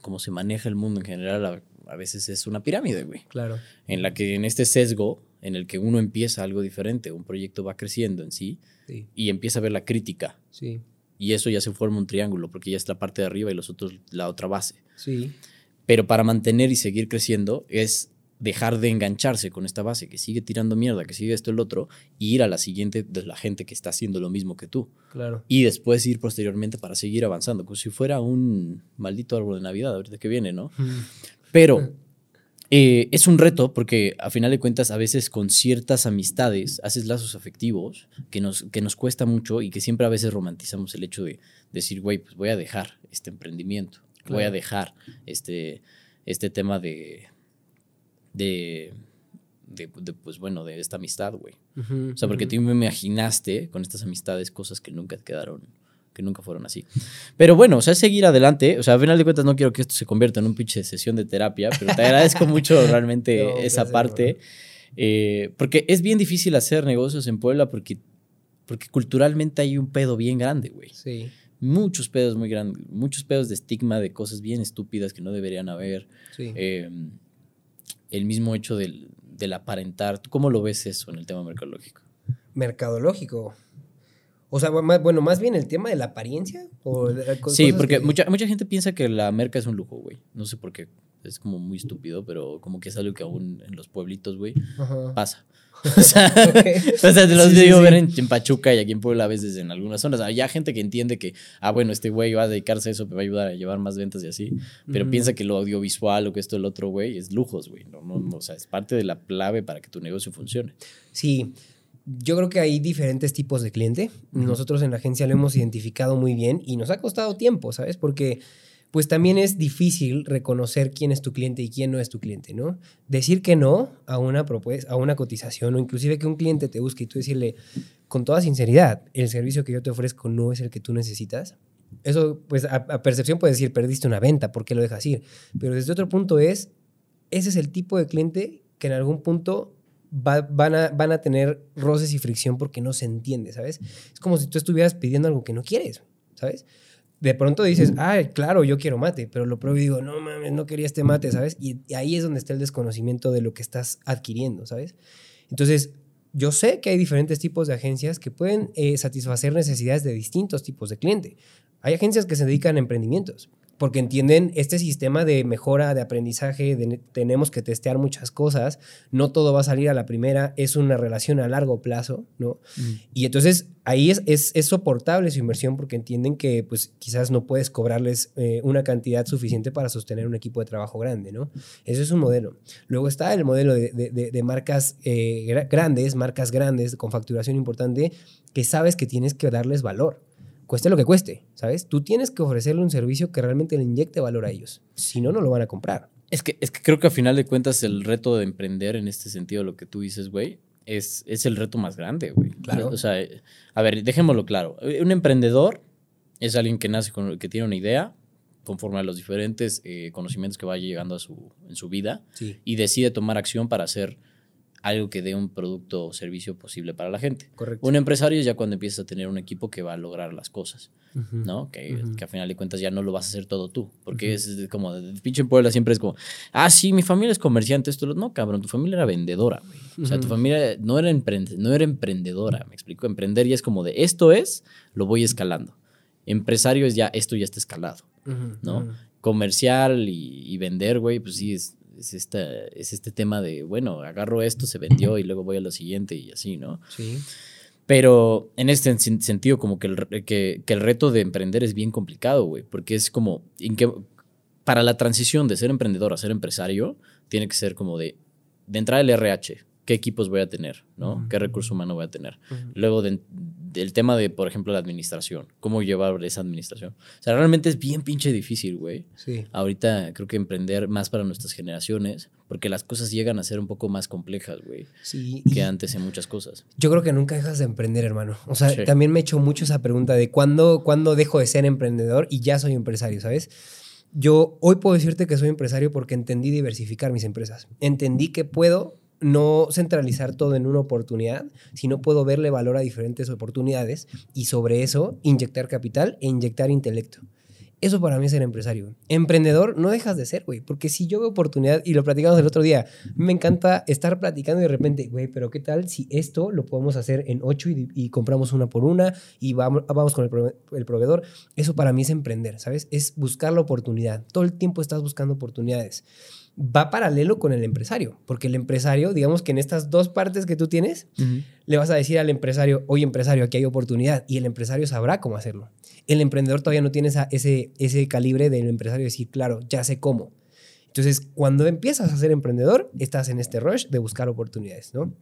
como se maneja el mundo en general, a, veces es una pirámide, güey. Claro. En la que en este sesgo, en el que uno empieza algo diferente, un proyecto va creciendo en sí, y empieza a ver la crítica. Sí. Y eso ya se forma un triángulo, porque ya es la parte de arriba y los otros la otra base. Sí. Pero para mantener y seguir creciendo es dejar de engancharse con esta base, que sigue tirando mierda, que sigue esto el otro, y ir a la siguiente de la gente que está haciendo lo mismo que tú. Claro. Y después ir posteriormente para seguir avanzando, como si fuera un maldito árbol de Navidad, ahorita que viene, ¿no? Pero eh, es un reto porque a final de cuentas a veces con ciertas amistades haces lazos afectivos que nos, que nos cuesta mucho y que siempre a veces romantizamos el hecho de decir, güey, pues voy a dejar este emprendimiento, voy a dejar este, este tema de de, de, pues bueno, de esta amistad, güey. o sea, porque tú me imaginaste con estas amistades cosas que nunca quedaron, que nunca fueron así. Pero bueno, o sea, es seguir adelante. O sea, a final de cuentas no quiero que esto se convierta en un pinche sesión de terapia, pero te agradezco mucho realmente esa parte. Eh, porque es bien difícil hacer negocios en Puebla porque, porque culturalmente hay un pedo bien grande, güey. Sí. Muchos pedos muy grandes, muchos pedos de estigma de cosas bien estúpidas que no deberían haber. Sí. Eh, el mismo hecho del, aparentar. ¿Tú cómo lo ves eso en el tema mercadológico? Mercadológico. O sea, bueno, más bien el tema de la apariencia. O sí, porque mucha, mucha gente piensa que la merca es un lujo, güey. No sé por qué. Es como muy estúpido, pero como que es algo que aún en los pueblitos, güey, pasa. O sea, te los digo ver en, Pachuca y aquí en Puebla a veces en algunas zonas. Hay gente que entiende que, ah, bueno, este güey va a dedicarse a eso, me va a ayudar a llevar más ventas y así. Pero piensa que lo audiovisual o que esto, el otro, güey, es lujos, güey. No, no, o sea, es parte de la clave para que tu negocio funcione. Sí. Yo creo que hay diferentes tipos de cliente. Nosotros en la agencia lo hemos identificado muy bien y nos ha costado tiempo, ¿sabes? Porque pues también es difícil reconocer quién es tu cliente y quién no es tu cliente, ¿no? Decir que no a una propuesta, a una cotización o inclusive que un cliente te busque y tú decirle con toda sinceridad, el servicio que yo te ofrezco no es el que tú necesitas. Eso, pues a, percepción puedes decir, perdiste una venta, ¿por qué lo dejas ir? Pero desde otro punto es, ese es el tipo de cliente que en algún punto van, a, van a tener roces y fricción porque no se entiende, ¿sabes? Es como si tú estuvieras pidiendo algo que no quieres, ¿sabes? de pronto dices, ah, claro, yo quiero mate, pero lo pruebo y digo, no mames, no quería este mate, ¿sabes? Y, ahí es donde está el desconocimiento de lo que estás adquiriendo, ¿sabes? Entonces, yo sé que hay diferentes tipos de agencias que pueden eh, satisfacer necesidades de distintos tipos de cliente. Hay agencias que se dedican a emprendimientos, porque entienden este sistema de mejora, de aprendizaje, de tenemos que testear muchas cosas, no todo va a salir a la primera, es una relación a largo plazo, ¿no? Mm. Y entonces ahí es, es, soportable su inversión porque entienden que pues quizás no puedes cobrarles eh, una cantidad suficiente para sostener un equipo de trabajo grande, ¿no? Eso es un modelo. Luego está el modelo de, marcas eh, grandes, marcas grandes con facturación importante, que sabes que tienes que darles valor cueste lo que cueste, ¿sabes? Tú tienes que ofrecerle un servicio que realmente le inyecte valor a ellos. Si no, no lo van a comprar. Es que, es que creo que a final de cuentas el reto de emprender en este sentido, lo que tú dices, güey, es, es el reto más grande, güey. Claro. O sea, a ver, dejémoslo claro. Un emprendedor es alguien que nace con, que tiene una idea conforme a los diferentes eh, conocimientos que vaya llegando a su, en su vida y decide tomar acción para hacer algo que dé un producto o servicio posible para la gente. Correcto. Un empresario es ya cuando empiezas a tener un equipo que va a lograr las cosas, ¿no? Que, que, a final de cuentas ya no lo vas a hacer todo tú, porque es como, el pinche en Puebla siempre es como, ah, sí, mi familia es comerciante, esto, no, cabrón, tu familia era vendedora, güey. O sea, tu familia no era, no era emprendedora, me explico, emprender ya es como de, esto es, lo voy escalando. Empresario es ya, esto ya está escalado, ¿no? Comercial y, y vender, güey, pues sí, es, es, es este tema de, bueno, agarro esto, se vendió y luego voy a lo siguiente y así, ¿no? Sí. Pero en este sentido, como que el, que, el reto de emprender es bien complicado, güey, porque es como, en para la transición de ser emprendedor a ser empresario, tiene que ser como de, de entrar el RH, qué equipos voy a tener, ¿no? ¿Qué recurso humano voy a tener? Luego del tema de, por ejemplo, la administración, cómo llevar esa administración. O sea, realmente es bien pinche difícil, güey. Sí. Ahorita creo que emprender más para nuestras generaciones, porque las cosas llegan a ser un poco más complejas, güey. Sí. Que antes en muchas cosas. Yo creo que nunca dejas de emprender, hermano. O sea, también me he hecho mucho esa pregunta de cuándo, cuándo dejo de ser emprendedor y ya soy empresario, ¿sabes? Yo hoy puedo decirte que soy empresario porque entendí diversificar mis empresas. Entendí que puedo no centralizar todo en una oportunidad, sino puedo verle valor a diferentes oportunidades y sobre eso inyectar capital e inyectar intelecto. Eso para mí es ser empresario. Emprendedor no dejas de ser, güey, porque si yo veo oportunidad, y lo platicamos el otro día, me encanta estar platicando y de repente, güey, pero ¿qué tal si esto lo podemos hacer en ocho y, compramos una por una y vamos, vamos con el, el, proveedor? Eso para mí es emprender, ¿sabes? Es buscar la oportunidad. Todo el tiempo estás buscando oportunidades va paralelo con el empresario, porque el empresario, digamos que en estas dos partes que tú tienes, le vas a decir al empresario, oye empresario, aquí hay oportunidad, y el empresario sabrá cómo hacerlo. El emprendedor todavía no tiene ese, ese calibre del empresario decir, claro, ya sé cómo. Entonces, cuando empiezas a ser emprendedor, estás en este rush de buscar oportunidades, ¿no?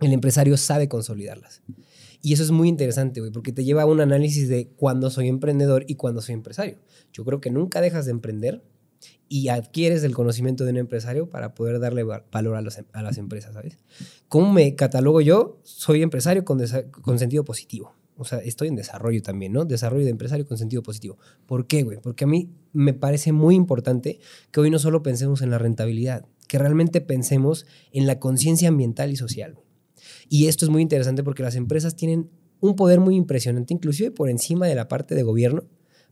El empresario sabe consolidarlas. Y eso es muy interesante, güey, porque te lleva a un análisis de cuándo soy emprendedor y cuándo soy empresario. Yo creo que nunca dejas de emprender, y adquieres el conocimiento de un empresario para poder darle valor a, a las empresas, ¿sabes? ¿Cómo me catalogo yo? Soy empresario con, con, sentido positivo. O sea, estoy en desarrollo también, ¿no? Desarrollo de empresario con sentido positivo. ¿Por qué, güey? Porque a mí me parece muy importante que hoy no solo pensemos en la rentabilidad, que realmente pensemos en la conciencia ambiental y social. Y esto es muy interesante porque las empresas tienen un poder muy impresionante, inclusive por encima de la parte de gobierno,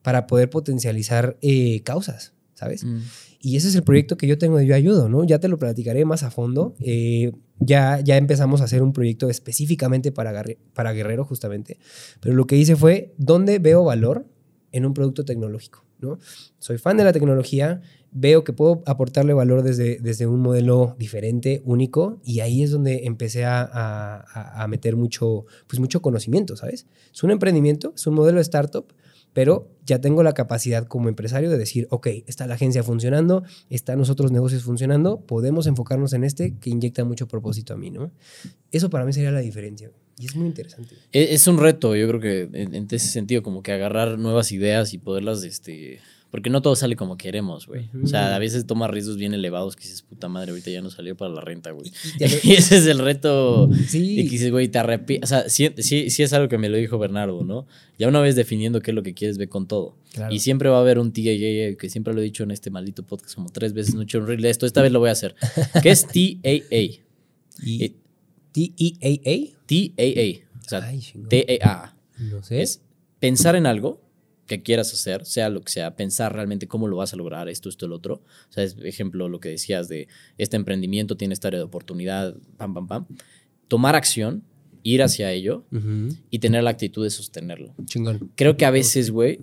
para poder potencializar eh, causas. ¿Sabes? Mm. Y ese es el proyecto que yo tengo de Yo Ayudo, ¿no? Ya te lo platicaré más a fondo. Eh, ya, ya empezamos a hacer un proyecto específicamente para, para Guerrero, justamente. Pero lo que hice fue, ¿dónde veo valor en un producto tecnológico? ¿no? Soy fan de la tecnología, veo que puedo aportarle valor desde, desde un modelo diferente, único, y ahí es donde empecé a, a, a meter mucho, pues mucho conocimiento, ¿sabes? Es un emprendimiento, es un modelo de startup, pero ya tengo la capacidad como empresario de decir, ok, está la agencia funcionando, están nosotros negocios funcionando, podemos enfocarnos en este que inyecta mucho propósito a mí, ¿no? Eso para mí sería la diferencia. Y es muy interesante. E, es, un reto, yo creo que en, en, ese sentido, como que agarrar nuevas ideas y poderlas, este, porque no todo sale como queremos, güey. O sea, a veces toma riesgos bien elevados que dices, puta madre, ahorita ya no salió para la renta, güey. Y ese es el reto. Sí. Y que dices, güey, te arrepientes. O sea, sí, sí, es algo que me lo dijo Bernardo, ¿no? Ya una vez definiendo qué es lo que quieres, ve con todo. Y siempre va a haber un TAA, que siempre lo he dicho en este maldito podcast como tres veces, no he hecho un reel de esto, esta vez lo voy a hacer. ¿Qué es TAA? ¿T-E-A-A? TAA. O sea, T-E-A. No sé. Es pensar en algo que quieras hacer, sea lo que sea, pensar realmente cómo lo vas a lograr, esto, esto, el otro. O sea, es ejemplo lo que decías de este emprendimiento tiene esta área de oportunidad, pam, pam, pam. Tomar acción, ir hacia ello y tener la actitud de sostenerlo. Chingón. Creo que a veces, güey,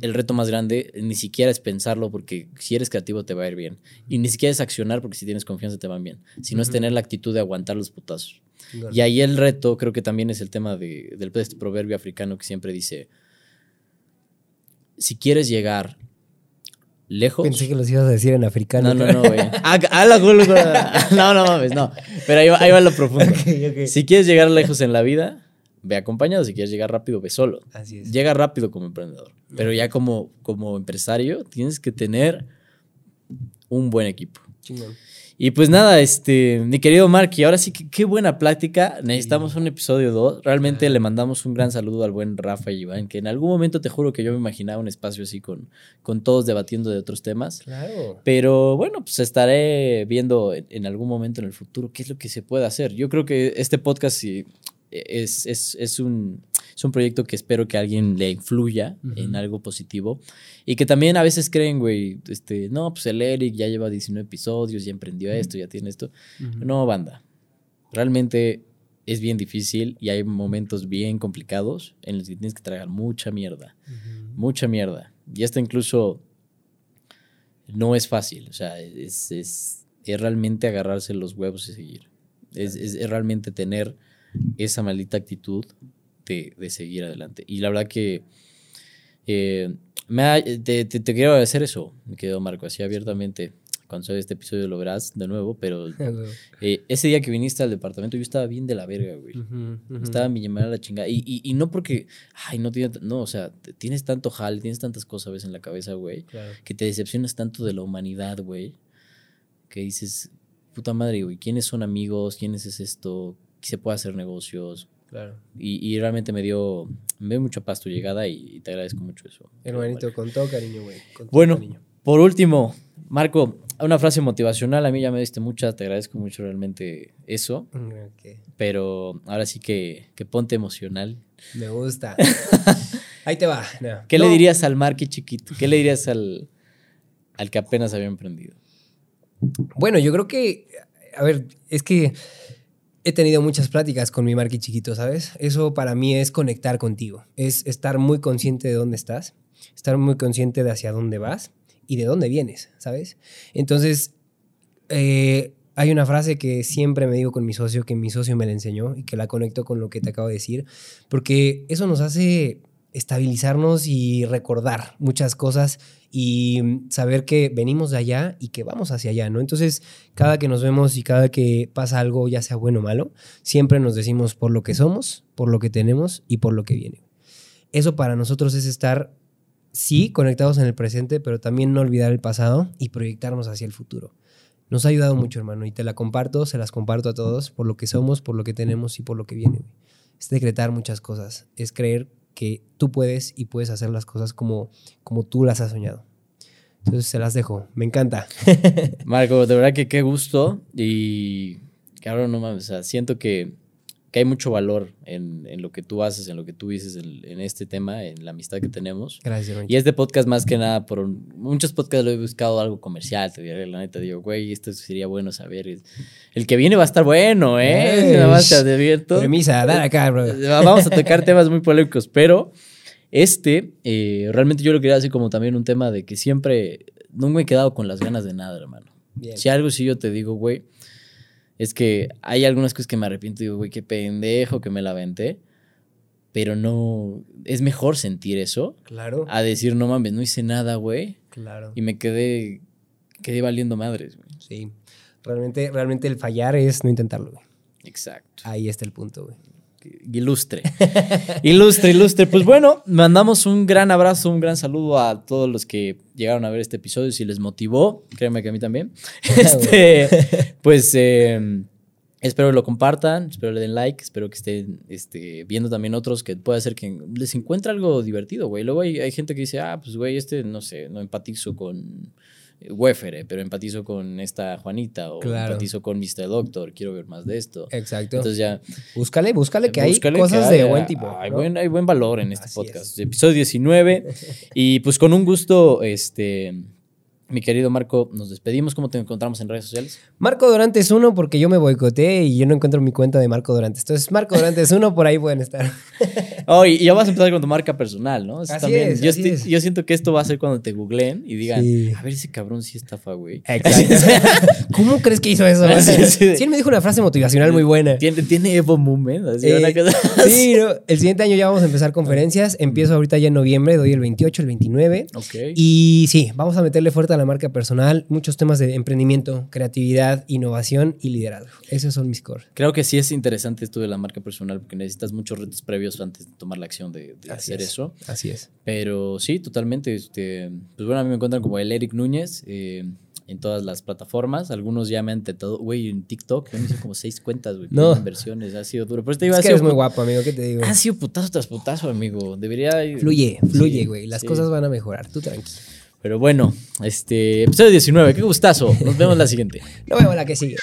el reto más grande ni siquiera es pensarlo porque si eres creativo te va a ir bien. Y ni siquiera es accionar porque si tienes confianza te van bien. Sino es tener la actitud de aguantar los putazos. Y ahí el reto creo que también es el tema de, del este proverbio africano que siempre dice, si quieres llegar lejos... Pensé que los ibas a decir en africano. No, no, no, güey. Ah, ah. No, no mames, no. Pero ahí va, ahí va lo profundo. Si quieres llegar lejos en la vida, ve acompañado. Si quieres llegar rápido, ve solo. Así es. Llega rápido como emprendedor. Pero ya como, como empresario, tienes que tener un buen equipo. Chingón. Y pues nada, este, mi querido Mark, y ahora sí que qué buena plática. Necesitamos un episodio 2. Realmente le mandamos un gran saludo al buen Rafa y Iván, que en algún momento te juro que yo me imaginaba un espacio así con, con todos debatiendo de otros temas. Claro. Pero bueno, pues estaré viendo en, en algún momento en el futuro qué es lo que se puede hacer. Yo creo que este podcast sí es, es, es, un, es un proyecto que espero que a alguien le influya en algo positivo. Y que también a veces creen, güey, este, no, pues el Eric ya lleva 19 episodios, ya emprendió esto, ya tiene esto. No, banda. Realmente es bien difícil y hay momentos bien complicados en los que tienes que tragar mucha mierda. Mucha mierda. Y esto incluso no es fácil. O sea, es, es, es realmente agarrarse los huevos y seguir. Es, es, es realmente tener esa maldita actitud de, de, seguir adelante. Y la verdad que eh, me ha, te, te, te, quiero agradecer eso, me quedo Marco, así abiertamente. Cuando sale este episodio lo verás de nuevo, pero eh, ese día que viniste al departamento yo estaba bien de la verga, güey. Uh -huh, uh -huh. Estaba en mi llamada a la chingada. Y, y, y, no porque, ay, no tiene, no, o sea, tienes tanto jal, tienes tantas cosas a veces en la cabeza, güey, claro. que te decepcionas tanto de la humanidad, güey, que dices, puta madre, güey, ¿quiénes son amigos? ¿Quiénes es esto? se puede hacer negocios. Claro. Y, y, realmente me dio, me dio mucha paz tu llegada y, y te agradezco mucho eso. Hermanito, con todo cariño, güey. Bueno, cariño. por último, Marco, una frase motivacional. A mí ya me diste mucha, te agradezco mucho realmente eso. Okay. Pero ahora sí que, que ponte emocional. Me gusta. Ahí te va. No. ¿Qué no. le dirías al Marky chiquito? ¿Qué le dirías al, al que apenas había emprendido? Bueno, yo creo que, a ver, es que he tenido muchas pláticas con mi Marky chiquito, ¿sabes? Eso para mí es conectar contigo, es estar muy consciente de dónde estás, estar muy consciente de hacia dónde vas y de dónde vienes, ¿sabes? Entonces, eh, hay una frase que siempre me digo con mi socio, que mi socio me la enseñó y que la conecto con lo que te acabo de decir, porque eso nos hace estabilizarnos y recordar muchas cosas y saber que venimos de allá y que vamos hacia allá, ¿no? Entonces, cada que nos vemos y cada que pasa algo, ya sea bueno o malo, siempre nos decimos por lo que somos, por lo que tenemos y por lo que viene. Eso para nosotros es estar, sí, conectados en el presente, pero también no olvidar el pasado y proyectarnos hacia el futuro. Nos ha ayudado mucho, hermano, y te la comparto, se las comparto a todos, por lo que somos, por lo que tenemos y por lo que viene. Es decretar muchas cosas, es creer que tú puedes y puedes hacer las cosas como, como tú las has soñado. Entonces se las dejo. Me encanta. Marco, de verdad que qué gusto. Y cabrón, no mames. O sea, siento que, que hay mucho valor en, en, lo que tú haces, en lo que tú dices en, en, este tema, en la amistad que tenemos. Gracias, hermanito. Y este podcast, más que nada, por un, muchos podcasts lo he buscado algo comercial. Te diré, la neta, digo, güey, esto sería bueno saber. El que viene va a estar bueno, ¿eh? Nada más te advierto. Premisa, dale acá, bro. Vamos a tocar temas muy polémicos, pero. Este, eh, realmente yo lo quería hacer como también un tema de que siempre no me he quedado con las ganas de nada, hermano. Bien. Si algo sí yo te digo, güey, es que hay algunas cosas que me arrepiento y digo, güey, qué pendejo que me la aventé. Pero no, es mejor sentir eso. Claro. A decir, no mames, no hice nada, güey. Claro. Y me quedé, quedé valiendo madres, güey. Sí. Realmente, realmente el fallar es no intentarlo, güey. Exacto. Ahí está el punto, güey ilustre. ilustre, ilustre. Pues bueno, mandamos un gran abrazo, un gran saludo a todos los que llegaron a ver este episodio. Si les motivó, créanme que a mí también. Este, pues eh, espero que lo compartan, espero le den like, espero que estén este, viendo también otros que puede ser que les encuentre algo divertido, güey. Luego hay, hay gente que dice, ah, pues güey, este, no sé, no empatizo con Wefere, pero empatizo con esta Juanita o claro. empatizo con Mr. Doctor, quiero ver más de esto. Exacto. Entonces ya... Búscale, búscale que búscale hay cosas que haya, de buen tipo. Hay, ¿no? buen, hay buen valor en este Así podcast. Es. Episodio 19. y pues con un gusto, este... Mi querido Marco, nos despedimos. ¿Cómo te encontramos en redes sociales? Marco Dorantes 1 porque yo me boicoteé y yo no encuentro mi cuenta de Marco Dorantes. Entonces, Marco Dorantes 1, por ahí pueden estar. Oh, y ya vas a empezar con tu marca personal, ¿no? Así también. es, yo, así es. yo siento que esto va a ser cuando te googleen y digan, Sí. a ver, ese cabrón sí estafa, güey. ¿Cómo crees que hizo eso? Sí, sí. Sí, él me dijo una frase motivacional muy buena. Tiene, tiene Evo Movement, así, Eh, una cosa sí, no, el siguiente año ya vamos a empezar conferencias. Empiezo ahorita ya en noviembre, doy el 28, el 29. Ok. Y sí, vamos a meterle fuerte a la marca personal, muchos temas de emprendimiento, creatividad, innovación y liderazgo. Esos son mis core. Creo que sí es interesante esto de la marca personal porque necesitas muchos retos previos antes tomar la acción de, hacer es. eso. Así es. Pero sí, totalmente. Este, pues bueno, a mí me encuentran como el Eric Núñez eh, en todas las plataformas. Algunos ya me han intentado, güey, en TikTok. Yo me hice como seis cuentas, güey. No. inversiones. Ha sido duro. Pero este iba Es a que eres muy guapo, amigo, ¿qué te digo? Ha sido putazo tras putazo, amigo. Debería. Fluye, fluye, Sí, güey. Las sí. cosas van a mejorar. Tú tranqui. Pero bueno, este episodio 19. Qué gustazo. Nos vemos la siguiente. Nos vemos la que sigue.